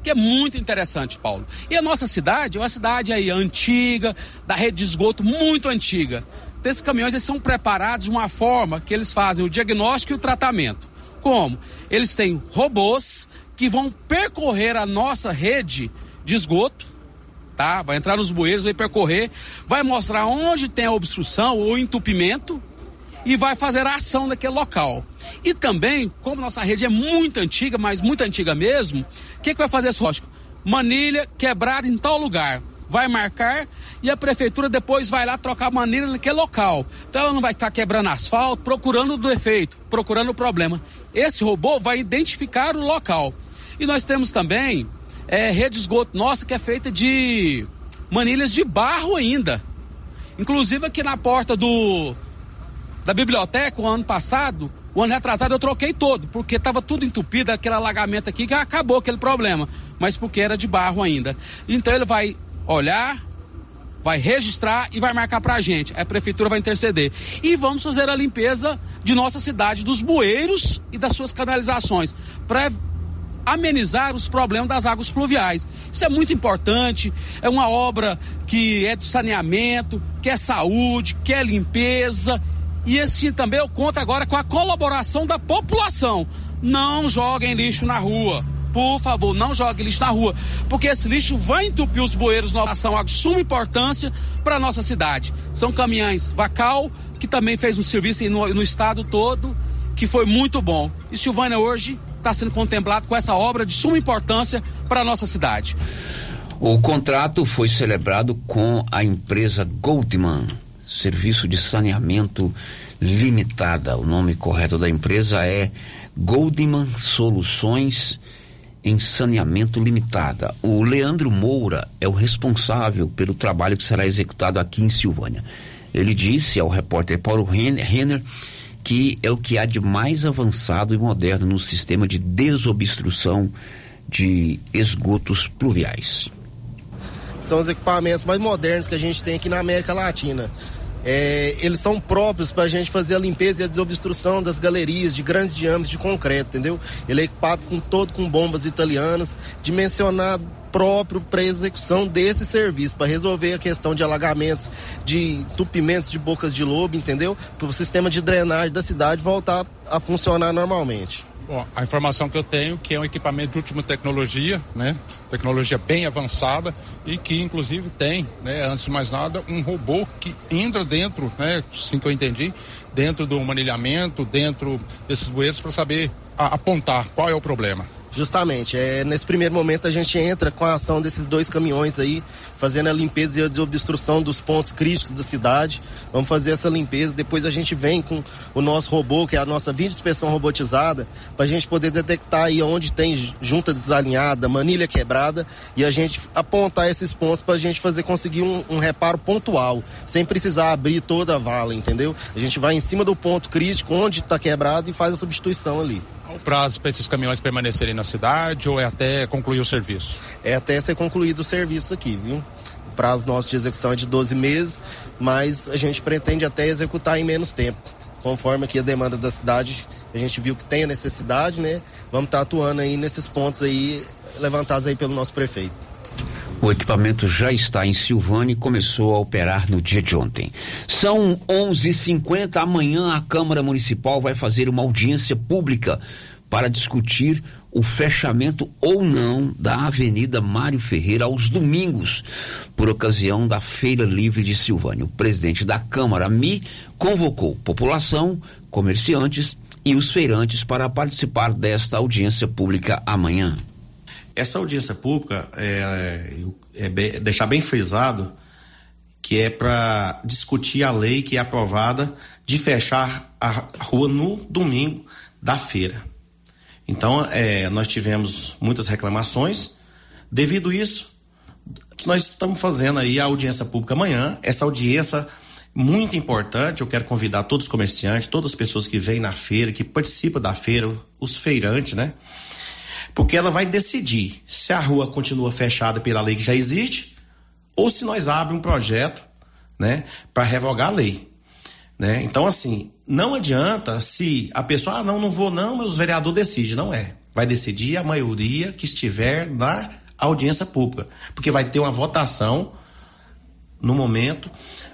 que é muito interessante, Paulo. E a nossa cidade é uma cidade aí antiga, da rede de esgoto muito antiga. Então, esses caminhões eles são preparados de uma forma que eles fazem o diagnóstico e o tratamento. Como? Eles têm robôs que vão percorrer a nossa rede de esgoto, tá? Vai entrar nos bueiros, vai percorrer, vai mostrar onde tem a obstrução ou entupimento e vai fazer a ação naquele local. E também, como nossa rede é muito antiga, mas muito antiga mesmo, o que, que vai fazer esse rótico? Manilha quebrada em tal lugar. Vai marcar e a prefeitura depois vai lá trocar a manilha naquele local. Então ela não vai estar quebrando asfalto, procurando o defeito, procurando o problema. Esse robô vai identificar o local. E nós temos também é, rede de esgoto nossa que é feita de manilhas de barro ainda. Inclusive aqui na porta do, da biblioteca, o ano passado, o ano retrasado eu troquei todo, porque estava tudo entupido, aquele alagamento aqui, que acabou aquele problema, mas porque era de barro ainda. Então ele vai olhar, vai registrar e vai marcar pra gente. A prefeitura vai interceder. E vamos fazer a limpeza de nossa cidade, dos bueiros e das suas canalizações, para amenizar os problemas das águas pluviais. Isso é muito importante, é uma obra que é de saneamento, que é saúde, que é limpeza e esse também eu conto agora com a colaboração da população. Não joguem lixo na rua. Por favor, não joguem lixo na rua, porque esse lixo vai entupir os bueiros na ação de suma importância para nossa cidade. São caminhões Vacal, que também fez um serviço no, no estado todo, que foi muito bom. E Silvânia hoje está sendo contemplado com essa obra de suma importância para a nossa cidade. O contrato foi celebrado com a empresa Goldman Serviço de Saneamento Limitada. O nome correto da empresa é Goldman Soluções em Saneamento Limitada. O Leandro Moura é o responsável pelo trabalho que será executado aqui em Silvânia. Ele disse ao repórter Paulo Renner que é o que há de mais avançado e moderno no sistema de desobstrução de esgotos pluviais. São os equipamentos mais modernos que a gente tem aqui na América Latina é, eles são próprios para a gente fazer a limpeza e a desobstrução das galerias de grandes diâmetros de concreto, entendeu? Ele é equipado com todo com bombas italianas, dimensionado próprio para execução desse serviço, para resolver a questão de alagamentos, de entupimentos de bocas de lobo, entendeu? Para o sistema de drenagem da cidade voltar a funcionar normalmente. Bom, a informação que eu tenho que é um equipamento de última tecnologia, né? Tecnologia bem avançada e que inclusive tem, né, antes de mais nada, um robô que entra dentro, né, assim que eu entendi, dentro do manilhamento, dentro desses bueiros para saber a, apontar qual é o problema. Justamente, é, nesse primeiro momento a gente entra com a ação desses dois caminhões aí, fazendo a limpeza e a desobstrução dos pontos críticos da cidade. Vamos fazer essa limpeza, depois a gente vem com o nosso robô, que é a nossa vídeo inspeção robotizada, para a gente poder detectar aí onde tem junta desalinhada, manilha quebrada e a gente apontar esses pontos para a gente fazer conseguir um, um reparo pontual, sem precisar abrir toda a vala, entendeu? A gente vai em cima do ponto crítico onde está quebrado e faz a substituição ali. Qual o prazo para esses caminhões permanecerem na cidade ou é até concluir o serviço? É até ser concluído o serviço aqui, viu? O prazo nosso de execução é de 12 meses, mas a gente pretende até executar em menos tempo. Conforme aqui a demanda da cidade, a gente viu que tem a necessidade, né? Vamos estar tá atuando aí nesses pontos aí, levantados aí pelo nosso prefeito. O equipamento já está em Silvânia e começou a operar no dia de ontem. São 11:50 amanhã a Câmara Municipal vai fazer uma audiência pública para discutir o fechamento ou não da Avenida Mário Ferreira aos domingos, por ocasião da Feira Livre de Silvânia. O presidente da Câmara, Mi, convocou população, comerciantes e os feirantes para participar desta audiência pública amanhã. Essa audiência pública, é, é, é deixar bem frisado que é para discutir a lei que é aprovada de fechar a rua no domingo da feira. Então, é, nós tivemos muitas reclamações. Devido a isso, nós estamos fazendo aí a audiência pública amanhã. Essa audiência muito importante. Eu quero convidar todos os comerciantes, todas as pessoas que vêm na feira, que participam da feira, os feirantes, né? porque ela vai decidir se a rua continua fechada pela lei que já existe ou se nós abrimos um projeto, né, para revogar a lei. Né? Então, assim, não adianta se a pessoa, ah, não, não vou não, mas o vereador decide. Não é. Vai decidir a maioria que estiver na audiência pública, porque vai ter uma votação no momento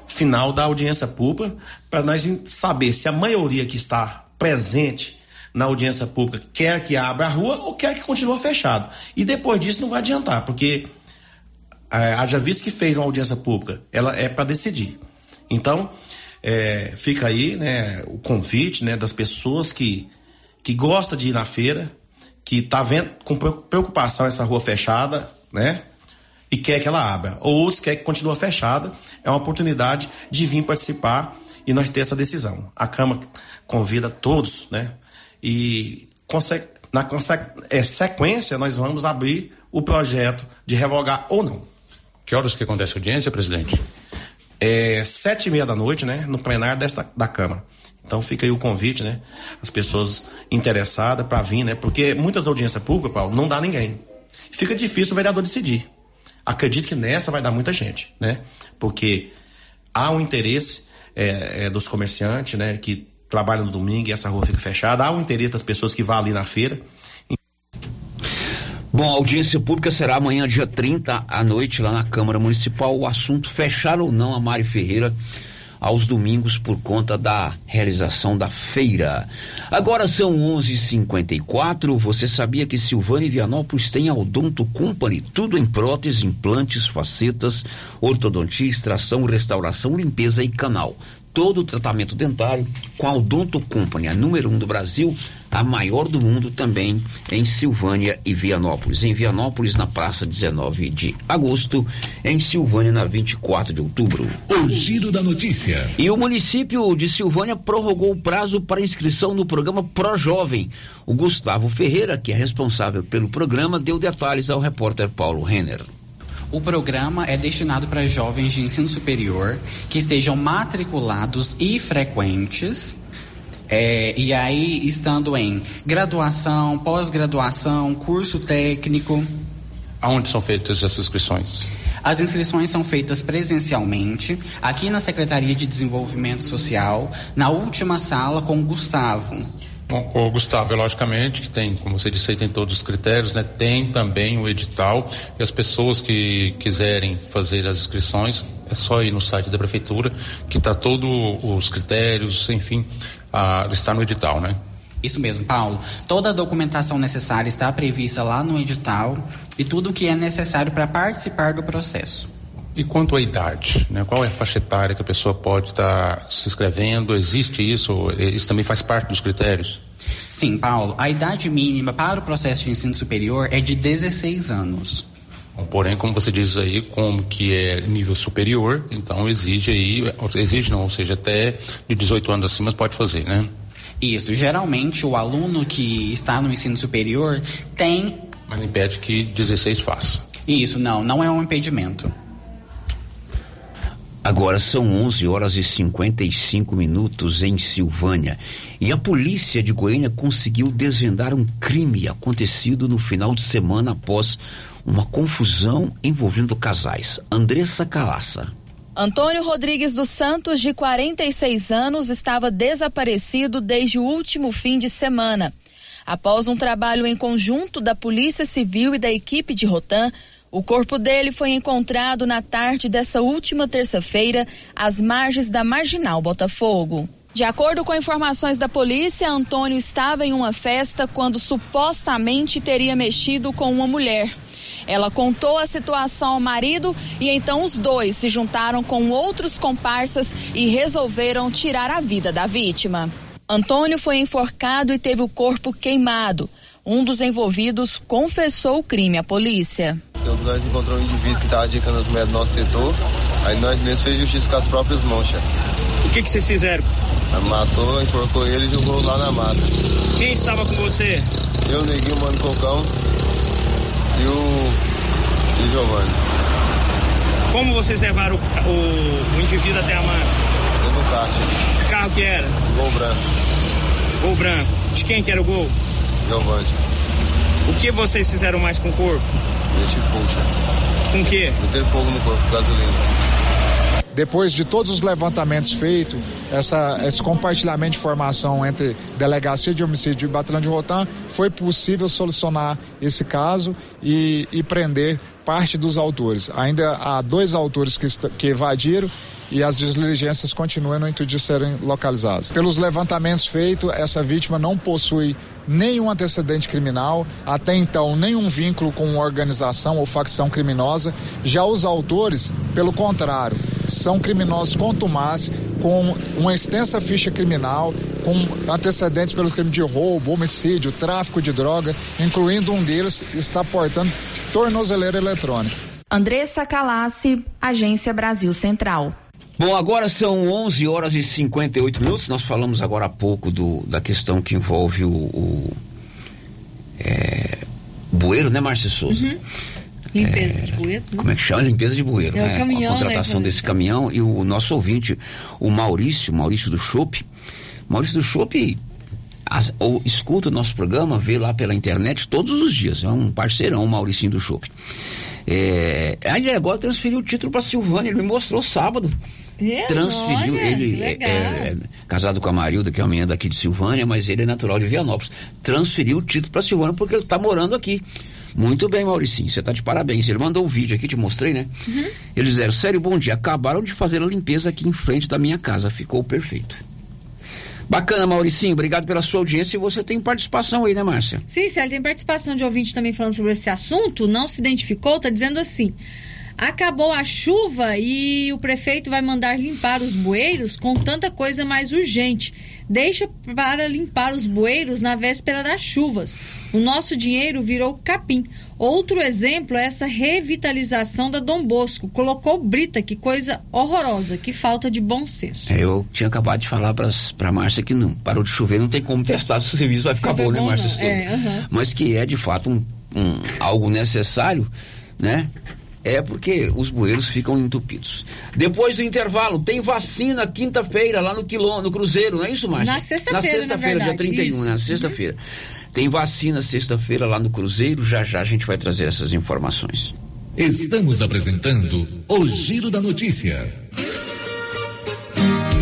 final da audiência pública para nós saber se a maioria que está presente na audiência pública quer que abra a rua ou quer que continue fechado. E depois disso não vai adiantar, porque é, haja visto que fez uma audiência pública, ela é para decidir. Então, é, fica aí né, o convite né, das pessoas que, que gostam de ir na feira, que está vendo com preocupação essa rua fechada, né? E quer que ela abra. Ou outros querem que continue fechada. É uma oportunidade de vir participar e nós ter essa decisão. A Câmara convida todos, né? e na é, sequência nós vamos abrir o projeto de revogar ou não. Que horas que acontece a audiência, presidente? É sete e meia da noite, né, no plenário desta, da Câmara. Então fica aí o convite, né, as pessoas interessadas para vir, né, porque muitas audiências públicas, Paulo, não dá ninguém. Fica difícil o vereador decidir. Acredito que nessa vai dar muita gente, né, porque há um interesse é, é, dos comerciantes, né, que trabalha no domingo e essa rua fica fechada. Há um interesse das pessoas que vão ali na feira. Bom, a audiência pública será amanhã, dia 30, à noite, lá na Câmara Municipal. O assunto fechar ou não a Mari Ferreira aos domingos por conta da realização da feira. Agora são 11:54. Você sabia que Silvânia e Vianópolis tem a Odonto Company, tudo em próteses, implantes, facetas, ortodontia, extração, restauração, limpeza e canal todo o tratamento dentário com a Odonto Company, a número um do Brasil, a maior do mundo também em Silvânia e Vianópolis. Em Vianópolis, na praça 19 de agosto, em Silvânia, na 24 de outubro. O giro da notícia. E o município de Silvânia prorrogou o prazo para inscrição no programa Pro Jovem. O Gustavo Ferreira, que é responsável pelo programa, deu detalhes ao repórter Paulo Renner. O programa é destinado para jovens de ensino superior que estejam matriculados e frequentes é, e aí, estando em graduação, pós-graduação, curso técnico, Aonde são feitas essas inscrições? As inscrições são feitas presencialmente aqui na Secretaria de Desenvolvimento Social, na última sala com o Gustavo. Bom, o Gustavo, logicamente, que tem, como você disse, tem todos os critérios, né? Tem também o edital e as pessoas que quiserem fazer as inscrições, é só ir no site da prefeitura, que está todos os critérios, enfim, está no edital, né? Isso mesmo, Paulo. Toda a documentação necessária está prevista lá no edital e tudo o que é necessário para participar do processo. E quanto à idade, né? qual é a faixa etária que a pessoa pode estar se inscrevendo? Existe isso? Isso também faz parte dos critérios? Sim, Paulo. A idade mínima para o processo de ensino superior é de 16 anos. Porém, como você diz aí, como que é nível superior, então exige aí, exige não, ou seja, até de 18 anos acima pode fazer, né? Isso. Geralmente o aluno que está no ensino superior tem. Mas não impede que 16 faça. Isso, não, não é um impedimento. Agora são 11 horas e 55 minutos em Silvânia. E a polícia de Goiânia conseguiu desvendar um crime acontecido no final de semana após uma confusão envolvendo casais. Andressa Calaça. Antônio Rodrigues dos Santos, de 46 anos, estava desaparecido desde o último fim de semana. Após um trabalho em conjunto da Polícia Civil e da equipe de Rotan, o corpo dele foi encontrado na tarde dessa última terça-feira, às margens da Marginal Botafogo. De acordo com informações da polícia, Antônio estava em uma festa quando supostamente teria mexido com uma mulher. Ela contou a situação ao marido e então os dois se juntaram com outros comparsas e resolveram tirar a vida da vítima. Antônio foi enforcado e teve o corpo queimado. Um dos envolvidos confessou o crime à polícia. Nós encontramos um indivíduo que estava adicando as mulheres do nosso setor, aí nós mesmos fez justiça com as próprias mãos, chefe. O que, que vocês fizeram? matou, enforcou ele e jogou lá na mata. Quem estava com você? Eu, Neguinho, Mano Cocão e o, e Giovanni. Como vocês levaram o, o, o indivíduo até a mata? No kart. Que carro que era? Gol branco. Gol branco. De quem que era o gol? Giovanni. O que vocês fizeram mais com o corpo? Deixe fogo, chefe. Com o quê? Meter fogo no corpo, gasolina. Depois de todos os levantamentos feitos, essa, esse compartilhamento de informação entre Delegacia de Homicídio e Batalhão de Rotan, foi possível solucionar esse caso e, e prender parte dos autores. Ainda há dois autores que, que evadiram e as diligências continuam no intuito de serem localizados. Pelos levantamentos feitos, essa vítima não possui nenhum antecedente criminal, até então nenhum vínculo com organização ou facção criminosa. Já os autores, pelo contrário, são criminosos contumazes, com uma extensa ficha criminal, com antecedentes pelo crime de roubo, homicídio, tráfico de droga, incluindo um deles está portando tornozeleira eletrônica. Andressa Calassi, Agência Brasil Central. Bom, agora são 11 horas e 58 minutos. Nós falamos agora há pouco do, da questão que envolve o, o é, bueiro, né, Márcia Souza? Uhum. Limpeza é, de bueiro. Né? Como é que chama? Limpeza de bueiro, é né? Caminhão, a contratação né, desse caminhão e o nosso ouvinte, o Maurício, Maurício do Chopp. Maurício do Chopp ou escuta o nosso programa, vê lá pela internet todos os dias. É um parceirão, o Mauricinho do Chopp. É, aí agora transferiu o título para Silvânia, ele me mostrou sábado. É, transferiu olha, ele é, é, casado com a Marilda, que é uma menina daqui de Silvânia, mas ele é natural de Vianópolis. Transferiu o título para Silvânia porque ele está morando aqui. Muito bem, Mauricinho, você está de parabéns. Ele mandou um vídeo aqui, te mostrei, né? Uhum. Eles disseram, sério, bom dia. Acabaram de fazer a limpeza aqui em frente da minha casa. Ficou perfeito. Bacana, Mauricinho, obrigado pela sua audiência e você tem participação aí, né, Márcia? Sim, Célio, tem participação de ouvinte também falando sobre esse assunto, não se identificou, está dizendo assim. Acabou a chuva e o prefeito vai mandar limpar os bueiros com tanta coisa mais urgente. Deixa para limpar os bueiros na véspera das chuvas. O nosso dinheiro virou capim. Outro exemplo é essa revitalização da Dom Bosco. Colocou brita, que coisa horrorosa, que falta de bom senso. É, eu tinha acabado de falar para a Márcia que não, parou de chover, não tem como testar se o serviço vai ficar bom, né, Márcia? É, uh -huh. Mas que é de fato um, um, algo necessário, né? É porque os bueiros ficam entupidos. Depois do intervalo, tem vacina quinta-feira lá no Quilom, no Cruzeiro, não é isso, Márcia? Na sexta-feira, Na sexta-feira, dia verdade, 31, isso. na sexta-feira. Tem vacina sexta-feira lá no Cruzeiro, já já a gente vai trazer essas informações. Estamos apresentando o Giro da Notícia.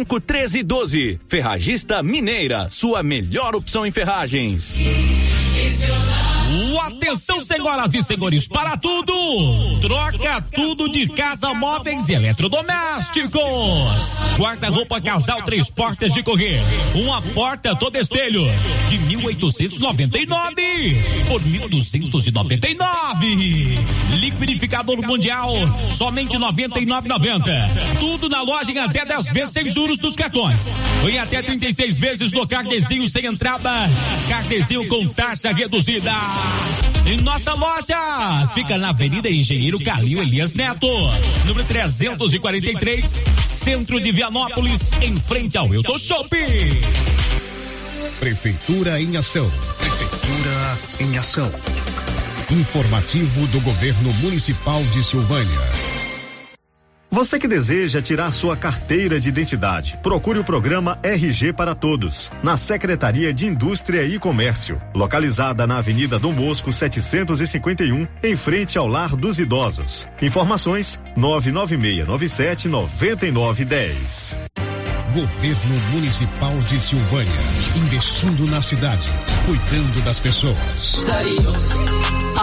1312. Ferragista Mineira, sua melhor opção em ferragens. Atenção, senhoras e senhores, para tudo! Troca tudo de casa, móveis e eletrodomésticos. Guarda-roupa casal, três portas de correr. Uma porta todo espelho de 1899 por 1299. Liquidificador mundial, somente 99,90. Tudo na loja em até 10 vezes sem juros dos cartões. Em até 36 vezes no carnezinho sem entrada. Carnezinho com taxa reduzida. Em nossa loja fica na Avenida Engenheiro Calil Elias Neto, número 343, centro de Vianópolis, em frente ao Hilton Shopping. Prefeitura em ação. Prefeitura em ação. Informativo do Governo Municipal de Silvânia. Você que deseja tirar sua carteira de identidade, procure o programa RG para Todos, na Secretaria de Indústria e Comércio, localizada na Avenida Dom Bosco 751, em frente ao Lar dos Idosos. Informações: 99697 9910. Governo Municipal de Silvânia. Investindo na cidade, cuidando das pessoas.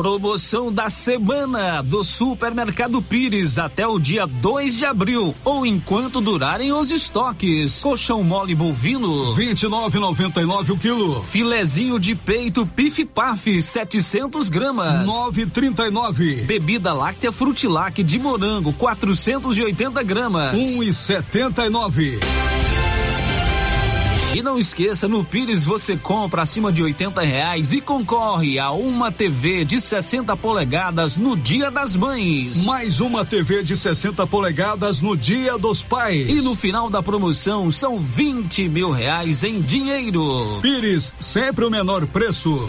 Promoção da semana do Supermercado Pires até o dia 2 de abril ou enquanto durarem os estoques. Colchão mole bovino 29,99 o quilo. Filezinho de peito Pif Paf 700 gramas 9,39. Bebida láctea Frutilac de morango 480 gramas 1,79. E não esqueça, no Pires você compra acima de 80 reais e concorre a uma TV de 60 polegadas no Dia das Mães. Mais uma TV de 60 polegadas no Dia dos Pais. E no final da promoção são 20 mil reais em dinheiro. Pires, sempre o menor preço.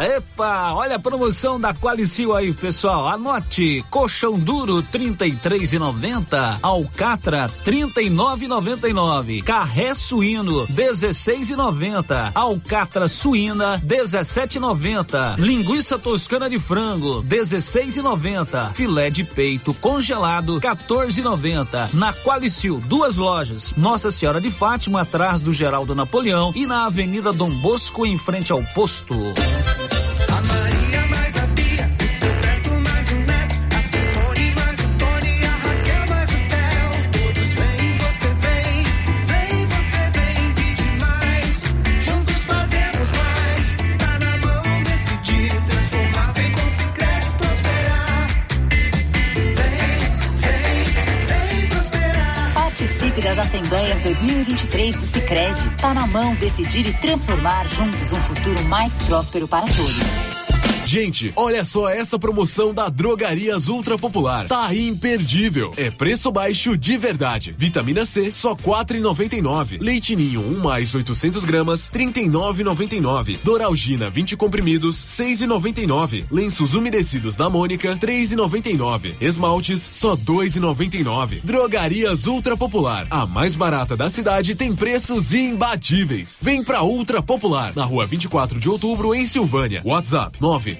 Epa, olha a promoção da Qualicil aí, pessoal. Anote: colchão duro 33,90, alcatra 39,99, carré suíno 16,90, alcatra suína 17,90, linguiça toscana de frango 16,90, filé de peito congelado 14,90. Na Qualicil, duas lojas: Nossa Senhora de Fátima atrás do Geraldo Napoleão e na Avenida Dom Bosco em frente ao posto. Assembleias 2023 do Sicredi. Tá na mão decidir e transformar juntos um futuro mais próspero para todos. Gente, olha só essa promoção da Drogarias Ultra Popular. Tá imperdível. É preço baixo de verdade. Vitamina C, só quatro e noventa nove. Leite Ninho, 1 mais 800 gramas, trinta e nove. Doralgina, 20 comprimidos, seis e noventa e nove. Lenços umedecidos da Mônica, três e noventa e nove. Esmaltes, só dois e noventa e nove. Drogarias Ultra Popular. A mais barata da cidade tem preços imbatíveis. Vem pra Ultra Popular, na rua 24 de outubro, em Silvânia. WhatsApp, nove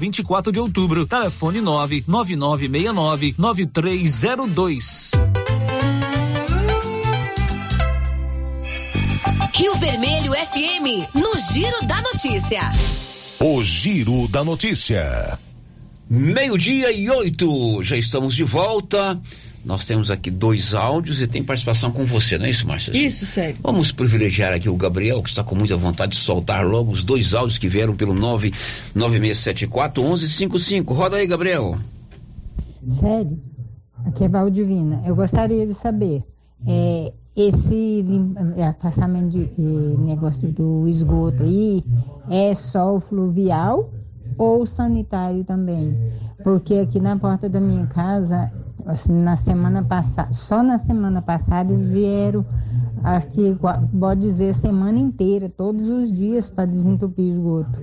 24 de Outubro, telefone 99969 9302. Rio Vermelho FM, no Giro da Notícia. O Giro da Notícia. Meio-dia e oito, já estamos de volta. Nós temos aqui dois áudios e tem participação com você, não é isso, Márcia? Isso, sério. Vamos privilegiar aqui o Gabriel, que está com muita vontade de soltar logo os dois áudios que vieram pelo 99674 1155. Roda aí, Gabriel. Sério? Aqui é Valdivina. Eu gostaria de saber, é, esse é, afastamento de eh, negócio do esgoto aí é só o fluvial ou sanitário também? Porque aqui na porta da minha casa, na semana passada, só na semana passada eles vieram, gua- pode dizer semana inteira, todos os dias para desentupir esgoto.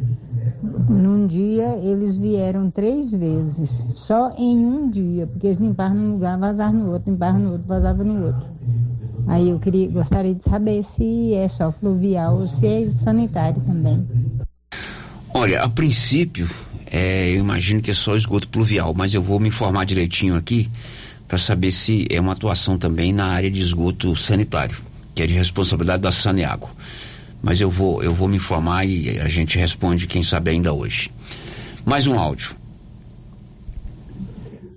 Num dia eles vieram três vezes, só em um dia, porque eles limparam num lugar, vazaram no outro, limparam no outro, vazavam no outro. Aí eu queria, gostaria de saber se é só fluvial ou se é sanitário também. Olha, a princípio, é, eu imagino que é só esgoto pluvial, mas eu vou me informar direitinho aqui para saber se é uma atuação também na área de esgoto sanitário, que é de responsabilidade da Saneago. Mas eu vou, eu vou me informar e a gente responde, quem sabe, ainda hoje. Mais um áudio.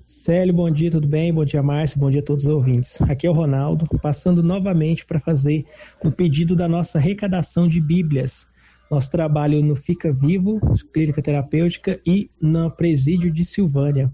Célio, bom dia, tudo bem? Bom dia, Márcio, bom dia a todos os ouvintes. Aqui é o Ronaldo, passando novamente para fazer o pedido da nossa arrecadação de Bíblias. Nosso trabalho no Fica Vivo, Clínica Terapêutica e no Presídio de Silvânia.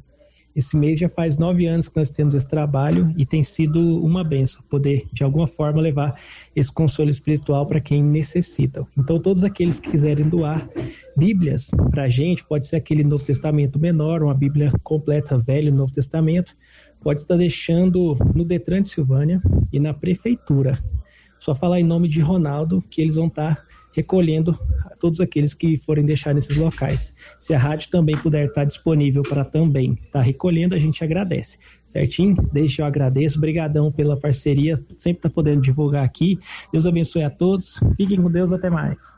Esse mês já faz nove anos que nós temos esse trabalho e tem sido uma benção poder, de alguma forma, levar esse consolo espiritual para quem necessita. Então, todos aqueles que quiserem doar Bíblias para a gente, pode ser aquele Novo Testamento menor, uma Bíblia completa, Velho Novo Testamento, pode estar deixando no Detran de Silvânia e na Prefeitura. Só falar em nome de Ronaldo que eles vão estar recolhendo todos aqueles que forem deixar nesses locais. Se a rádio também puder estar disponível para também estar recolhendo, a gente agradece. Certinho? Desde eu agradeço. Obrigadão pela parceria. Sempre está podendo divulgar aqui. Deus abençoe a todos. Fiquem com Deus. Até mais.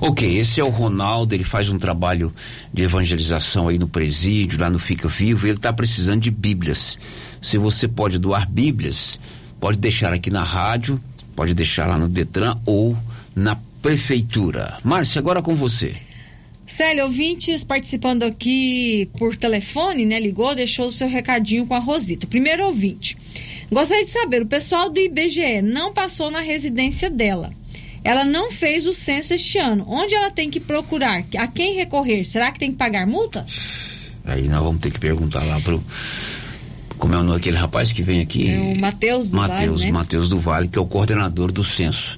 Ok, esse é o Ronaldo, ele faz um trabalho de evangelização aí no presídio, lá no Fica Vivo, ele está precisando de Bíblias. Se você pode doar Bíblias, pode deixar aqui na rádio, pode deixar lá no Detran ou na prefeitura. Márcia, agora com você. Célio, ouvintes participando aqui por telefone, né? Ligou, deixou o seu recadinho com a Rosita. Primeiro ouvinte. Gostaria de saber, o pessoal do IBGE não passou na residência dela. Ela não fez o censo este ano. Onde ela tem que procurar? A quem recorrer? Será que tem que pagar multa? Aí nós vamos ter que perguntar lá pro. Como é o nome daquele rapaz que vem aqui? É o Matheus do Matheus, Vale, né? Matheus do Vale, que é o coordenador do censo.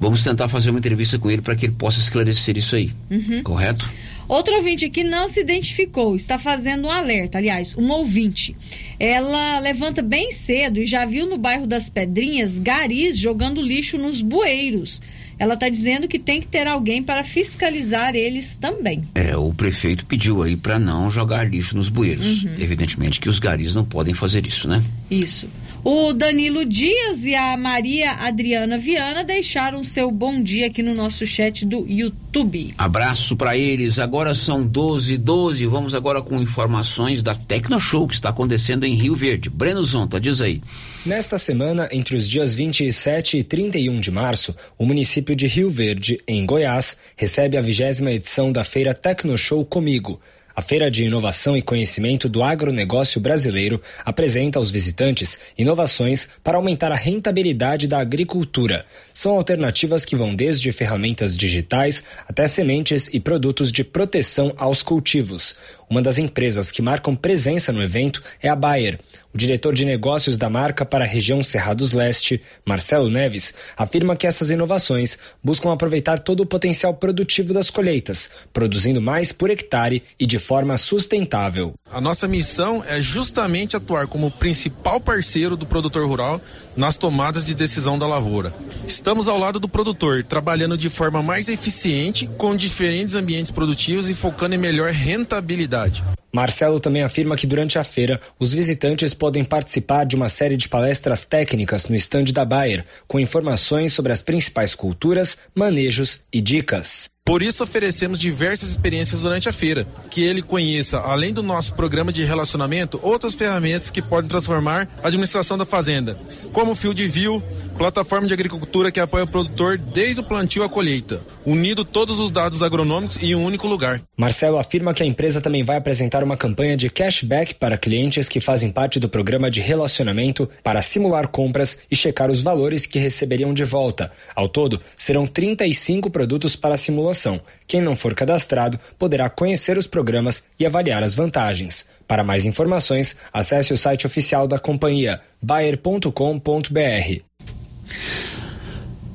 Vamos tentar fazer uma entrevista com ele para que ele possa esclarecer isso aí. Uhum. Correto? Outro ouvinte aqui não se identificou, está fazendo um alerta, aliás, uma ouvinte. Ela levanta bem cedo e já viu no bairro das Pedrinhas garis jogando lixo nos bueiros. Ela está dizendo que tem que ter alguém para fiscalizar eles também. É, o prefeito pediu aí para não jogar lixo nos bueiros. Uhum. Evidentemente que os garis não podem fazer isso, né? Isso. O Danilo Dias e a Maria Adriana Viana deixaram seu bom dia aqui no nosso chat do YouTube. Abraço para eles. Agora são 12 e 12. Vamos agora com informações da Tecno Show que está acontecendo em Rio Verde. Breno Zonta, diz aí. Nesta semana, entre os dias 27 e 31 de março, o município de Rio Verde, em Goiás, recebe a vigésima edição da feira Tecno Show Comigo. A Feira de Inovação e Conhecimento do Agronegócio Brasileiro apresenta aos visitantes inovações para aumentar a rentabilidade da agricultura. São alternativas que vão desde ferramentas digitais até sementes e produtos de proteção aos cultivos. Uma das empresas que marcam presença no evento é a Bayer. O diretor de negócios da marca para a região Cerrados Leste, Marcelo Neves, afirma que essas inovações buscam aproveitar todo o potencial produtivo das colheitas, produzindo mais por hectare e de forma sustentável. A nossa missão é justamente atuar como principal parceiro do produtor rural nas tomadas de decisão da lavoura. Estamos ao lado do produtor, trabalhando de forma mais eficiente, com diferentes ambientes produtivos e focando em melhor rentabilidade. Marcelo também afirma que durante a feira, os visitantes podem participar de uma série de palestras técnicas no estande da Bayer, com informações sobre as principais culturas, manejos e dicas. Por isso oferecemos diversas experiências durante a feira, que ele conheça, além do nosso programa de relacionamento, outras ferramentas que podem transformar a administração da fazenda, como o Field View, plataforma de agricultura que apoia o produtor desde o plantio à colheita, unindo todos os dados agronômicos em um único lugar. Marcelo afirma que a empresa também vai apresentar uma campanha de cashback para clientes que fazem parte do programa de relacionamento para simular compras e checar os valores que receberiam de volta. Ao todo, serão 35 produtos para simulação. Quem não for cadastrado poderá conhecer os programas e avaliar as vantagens. Para mais informações, acesse o site oficial da companhia bayer.com.br.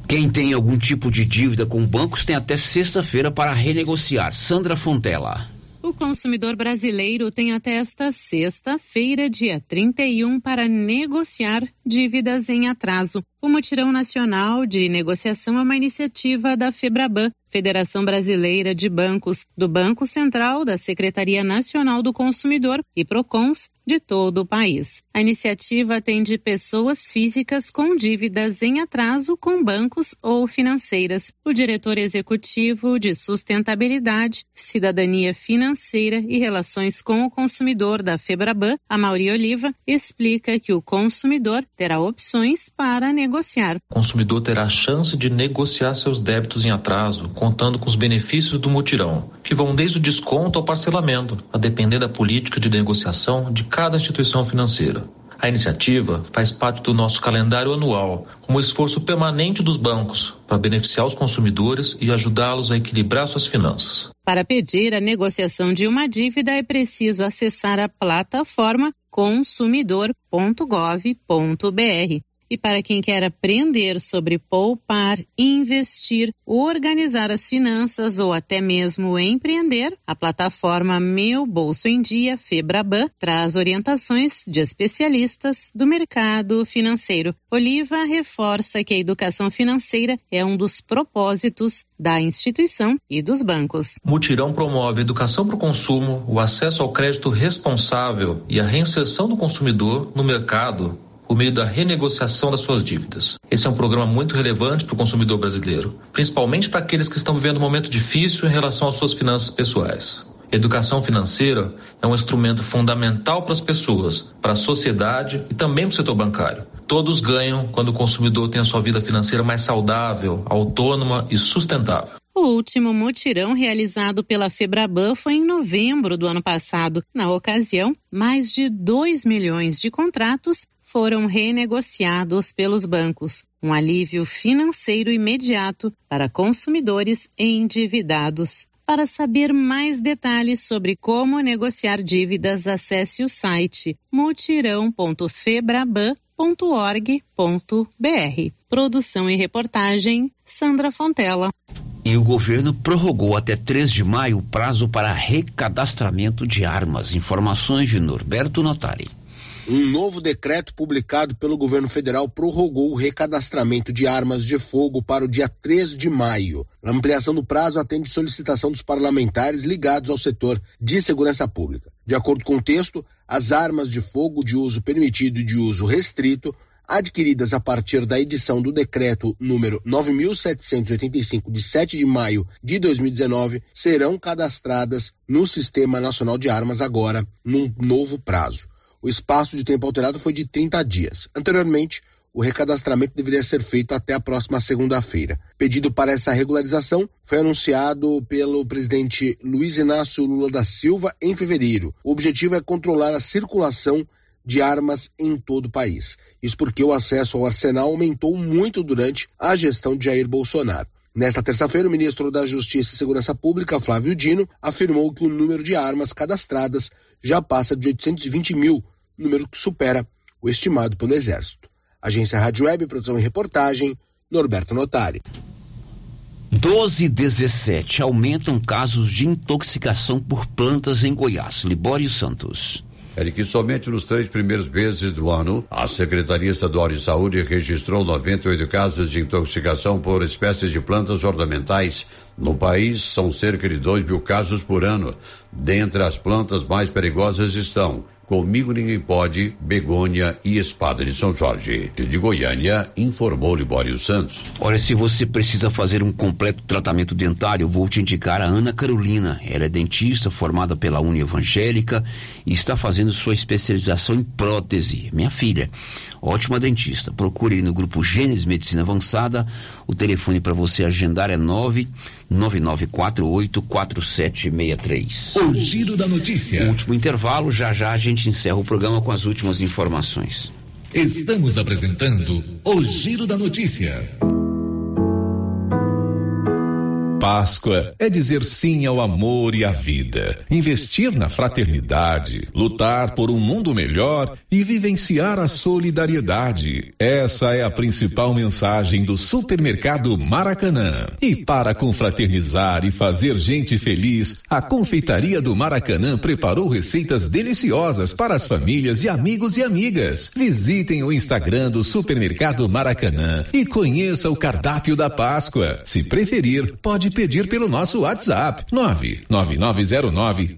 Quem tem algum tipo de dívida com bancos tem até sexta-feira para renegociar. Sandra Fontela. O consumidor brasileiro tem até esta sexta-feira, dia 31, para negociar dívidas em atraso. O Mutirão Nacional de Negociação é uma iniciativa da Febraban, Federação Brasileira de Bancos, do Banco Central, da Secretaria Nacional do Consumidor e Procons de todo o país. A iniciativa atende pessoas físicas com dívidas em atraso com bancos ou financeiras. O diretor executivo de Sustentabilidade, Cidadania Financeira e Relações com o Consumidor da Febraban, Amaury Oliva, explica que o consumidor terá opções para negociar. O consumidor terá chance de negociar seus débitos em atraso, contando com os benefícios do mutirão, que vão desde o desconto ao parcelamento, a depender da política de negociação de cada instituição financeira. A iniciativa faz parte do nosso calendário anual, como esforço permanente dos bancos para beneficiar os consumidores e ajudá-los a equilibrar suas finanças. Para pedir a negociação de uma dívida é preciso acessar a plataforma consumidor.gov.br. E para quem quer aprender sobre poupar, investir, organizar as finanças ou até mesmo empreender, a plataforma Meu Bolso em Dia Febraban traz orientações de especialistas do mercado financeiro. Oliva reforça que a educação financeira é um dos propósitos da instituição e dos bancos. Mutirão promove educação para o consumo, o acesso ao crédito responsável e a reinserção do consumidor no mercado por meio da renegociação das suas dívidas. Esse é um programa muito relevante para o consumidor brasileiro, principalmente para aqueles que estão vivendo um momento difícil em relação às suas finanças pessoais. Educação financeira é um instrumento fundamental para as pessoas, para a sociedade e também para o setor bancário. Todos ganham quando o consumidor tem a sua vida financeira mais saudável, autônoma e sustentável. O último mutirão realizado pela Febraban foi em novembro do ano passado. Na ocasião, mais de 2 milhões de contratos foram renegociados pelos bancos, um alívio financeiro imediato para consumidores endividados. Para saber mais detalhes sobre como negociar dívidas, acesse o site mutirão.febraban.org.br. Produção e reportagem Sandra Fontela. E o governo prorrogou até 3 de maio o prazo para recadastramento de armas. Informações de Norberto Notari. Um novo decreto publicado pelo governo federal prorrogou o recadastramento de armas de fogo para o dia 3 de maio. A ampliação do prazo atende solicitação dos parlamentares ligados ao setor de segurança pública. De acordo com o texto, as armas de fogo de uso permitido e de uso restrito adquiridas a partir da edição do decreto número 9785 de 7 de maio de 2019 serão cadastradas no Sistema Nacional de Armas agora num novo prazo. O espaço de tempo alterado foi de 30 dias. Anteriormente, o recadastramento deveria ser feito até a próxima segunda-feira. Pedido para essa regularização foi anunciado pelo presidente Luiz Inácio Lula da Silva em fevereiro. O objetivo é controlar a circulação de armas em todo o país. Isso porque o acesso ao arsenal aumentou muito durante a gestão de Jair Bolsonaro. Nesta terça-feira, o ministro da Justiça e Segurança Pública, Flávio Dino, afirmou que o número de armas cadastradas já passa de 820 mil, número que supera o estimado pelo Exército. Agência Rádio Web, produção e reportagem, Norberto Notari. 12 e 17 aumentam casos de intoxicação por plantas em Goiás. Libório Santos. É de que somente nos três primeiros meses do ano, a Secretaria Estadual de Saúde registrou 98 casos de intoxicação por espécies de plantas ornamentais. No país, são cerca de 2 mil casos por ano. Dentre as plantas mais perigosas estão Comigo Ninguém Pode, Begônia e Espada de São Jorge. De Goiânia, informou Libório Santos. Olha, se você precisa fazer um completo tratamento dentário, vou te indicar a Ana Carolina. Ela é dentista formada pela Uni Evangélica e está fazendo sua especialização em prótese. Minha filha, ótima dentista. Procure no grupo Gênesis Medicina Avançada. O telefone para você agendar é 999484763. O giro da notícia. Último intervalo, já já a gente encerra o programa com as últimas informações. Estamos apresentando o giro da notícia. Páscoa é dizer sim ao amor e à vida, investir na fraternidade, lutar por um mundo melhor e vivenciar a solidariedade. Essa é a principal mensagem do Supermercado Maracanã. E para confraternizar e fazer gente feliz, a Confeitaria do Maracanã preparou receitas deliciosas para as famílias e amigos e amigas. Visitem o Instagram do Supermercado Maracanã e conheça o cardápio da Páscoa. Se preferir, pode pedir pelo nosso WhatsApp 99909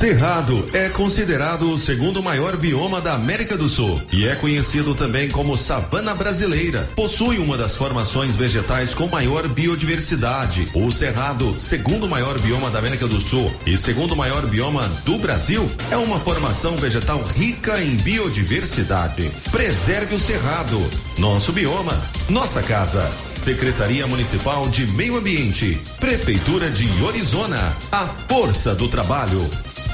Cerrado é considerado o segundo maior bioma da América do Sul e é conhecido também como savana brasileira. Possui uma das formações vegetais com maior biodiversidade. O Cerrado, segundo maior bioma da América do Sul e segundo maior bioma do Brasil, é uma formação vegetal rica em biodiversidade. Preserve o Cerrado, nosso bioma, nossa casa. Secretaria Municipal de Meio Ambiente, Prefeitura de Orizona, a força do trabalho.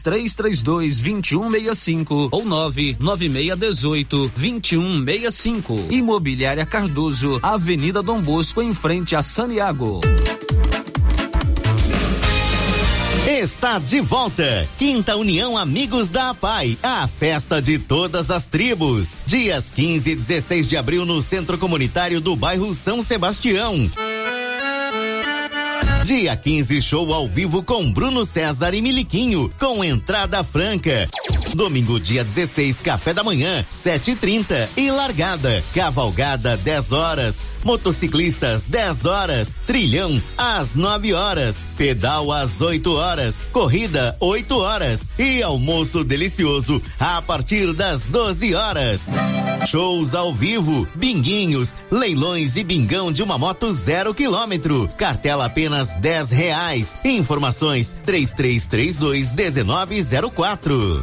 3332 2165 ou 99618 2165. Imobiliária Cardoso, Avenida Dom Bosco, em frente a Saniago. Está de volta. Quinta União Amigos da APAI, a festa de todas as tribos. Dias 15 e 16 de abril no Centro Comunitário do bairro São Sebastião. Dia 15, show ao vivo com Bruno César e Miliquinho, com entrada franca. Domingo, dia 16, café da manhã, 7h30 e largada. Cavalgada, 10 horas. Motociclistas, 10 horas. Trilhão, às 9 horas. Pedal, às 8 horas. Corrida, 8 horas. E almoço delicioso, a partir das 12 horas. Shows ao vivo, binguinhos, leilões e bingão de uma moto zero quilômetro. Cartela apenas 10 reais. Informações 3332 1904.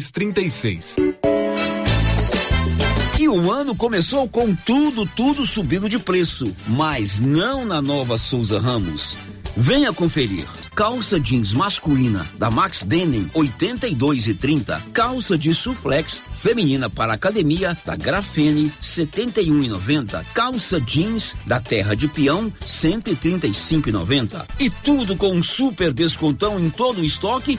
2236. E o ano começou com tudo, tudo subindo de preço, mas não na nova Souza Ramos. Venha conferir. Calça jeans masculina da Max Denim 82 e 30. Calça de suflex feminina para academia da Grafene 71 e 90. Calça jeans da Terra de Peão 135 e 90. E tudo com um super descontão em todo o estoque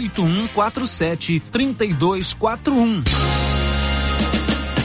8147 3241.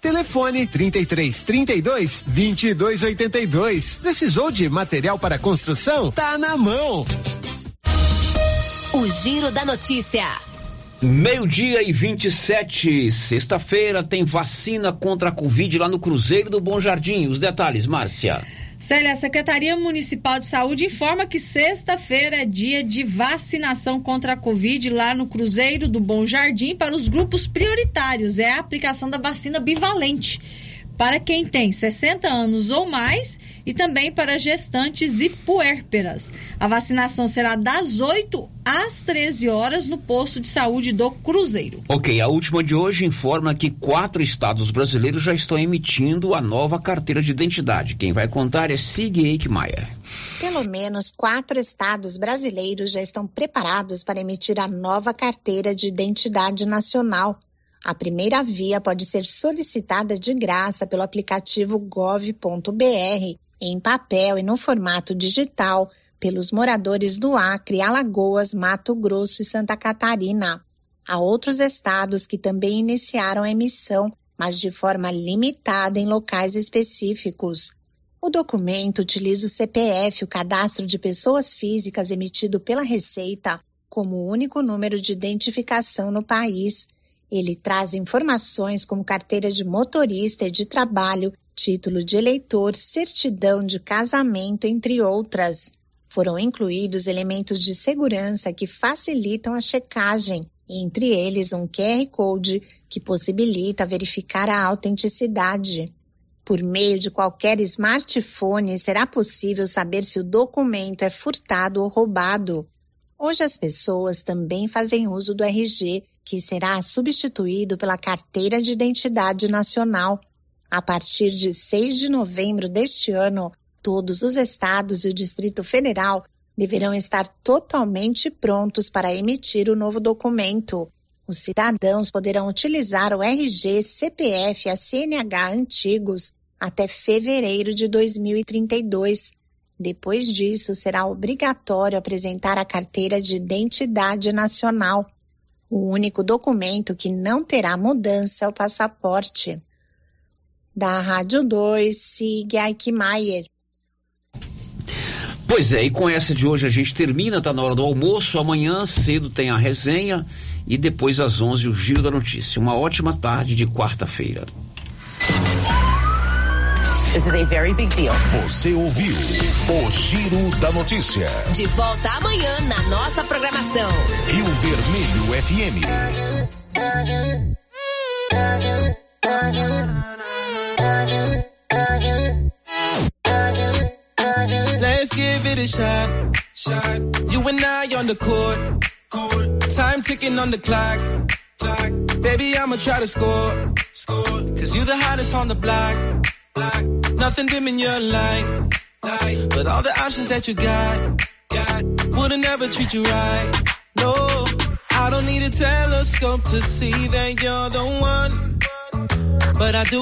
Telefone 33 32 22 82. Precisou de material para construção? Tá na mão. O Giro da Notícia. Meio-dia e 27, sexta-feira, tem vacina contra a Covid lá no Cruzeiro do Bom Jardim. Os detalhes, Márcia. Célia, a Secretaria Municipal de Saúde informa que sexta-feira é dia de vacinação contra a Covid lá no Cruzeiro do Bom Jardim para os grupos prioritários. É a aplicação da vacina bivalente para quem tem 60 anos ou mais e também para gestantes e puérperas. A vacinação será das 8 às 13 horas no posto de saúde do Cruzeiro. Ok, a última de hoje informa que quatro estados brasileiros já estão emitindo a nova carteira de identidade. Quem vai contar é Sig Eichmeier. Pelo menos quatro estados brasileiros já estão preparados para emitir a nova carteira de identidade nacional. A primeira via pode ser solicitada de graça pelo aplicativo gov.br, em papel e no formato digital, pelos moradores do Acre, Alagoas, Mato Grosso e Santa Catarina. Há outros estados que também iniciaram a emissão, mas de forma limitada em locais específicos. O documento utiliza o CPF, o cadastro de pessoas físicas emitido pela Receita, como único número de identificação no país. Ele traz informações como carteira de motorista e de trabalho, título de eleitor, certidão de casamento, entre outras. Foram incluídos elementos de segurança que facilitam a checagem, entre eles um QR Code que possibilita verificar a autenticidade. Por meio de qualquer smartphone, será possível saber se o documento é furtado ou roubado. Hoje as pessoas também fazem uso do RG, que será substituído pela Carteira de Identidade Nacional. A partir de 6 de novembro deste ano, todos os estados e o Distrito Federal deverão estar totalmente prontos para emitir o novo documento. Os cidadãos poderão utilizar o RG, CPF e a CNH antigos até fevereiro de 2032. Depois disso, será obrigatório apresentar a carteira de identidade nacional. O único documento que não terá mudança é o passaporte. Da Rádio 2, Sig Eichmeier. Pois é, e com essa de hoje a gente termina, tá na hora do almoço. Amanhã cedo tem a resenha e depois às 11 o Giro da Notícia. Uma ótima tarde de quarta-feira. This is a very big deal. Você ouviu o Giro da Notícia. De volta amanhã na nossa programação. Rio Vermelho FM. Let's give it a shot. Shot. You and I on the court. Court. Time ticking on the clock. Clock. Baby, I'ma try to score. Score. Cause you the hottest on the block. Block. Nothing dim in your light. Light. But all the options that you got. Got. Wouldn't ever treat you right. No. I don't need a telescope to see that you're the one. But I do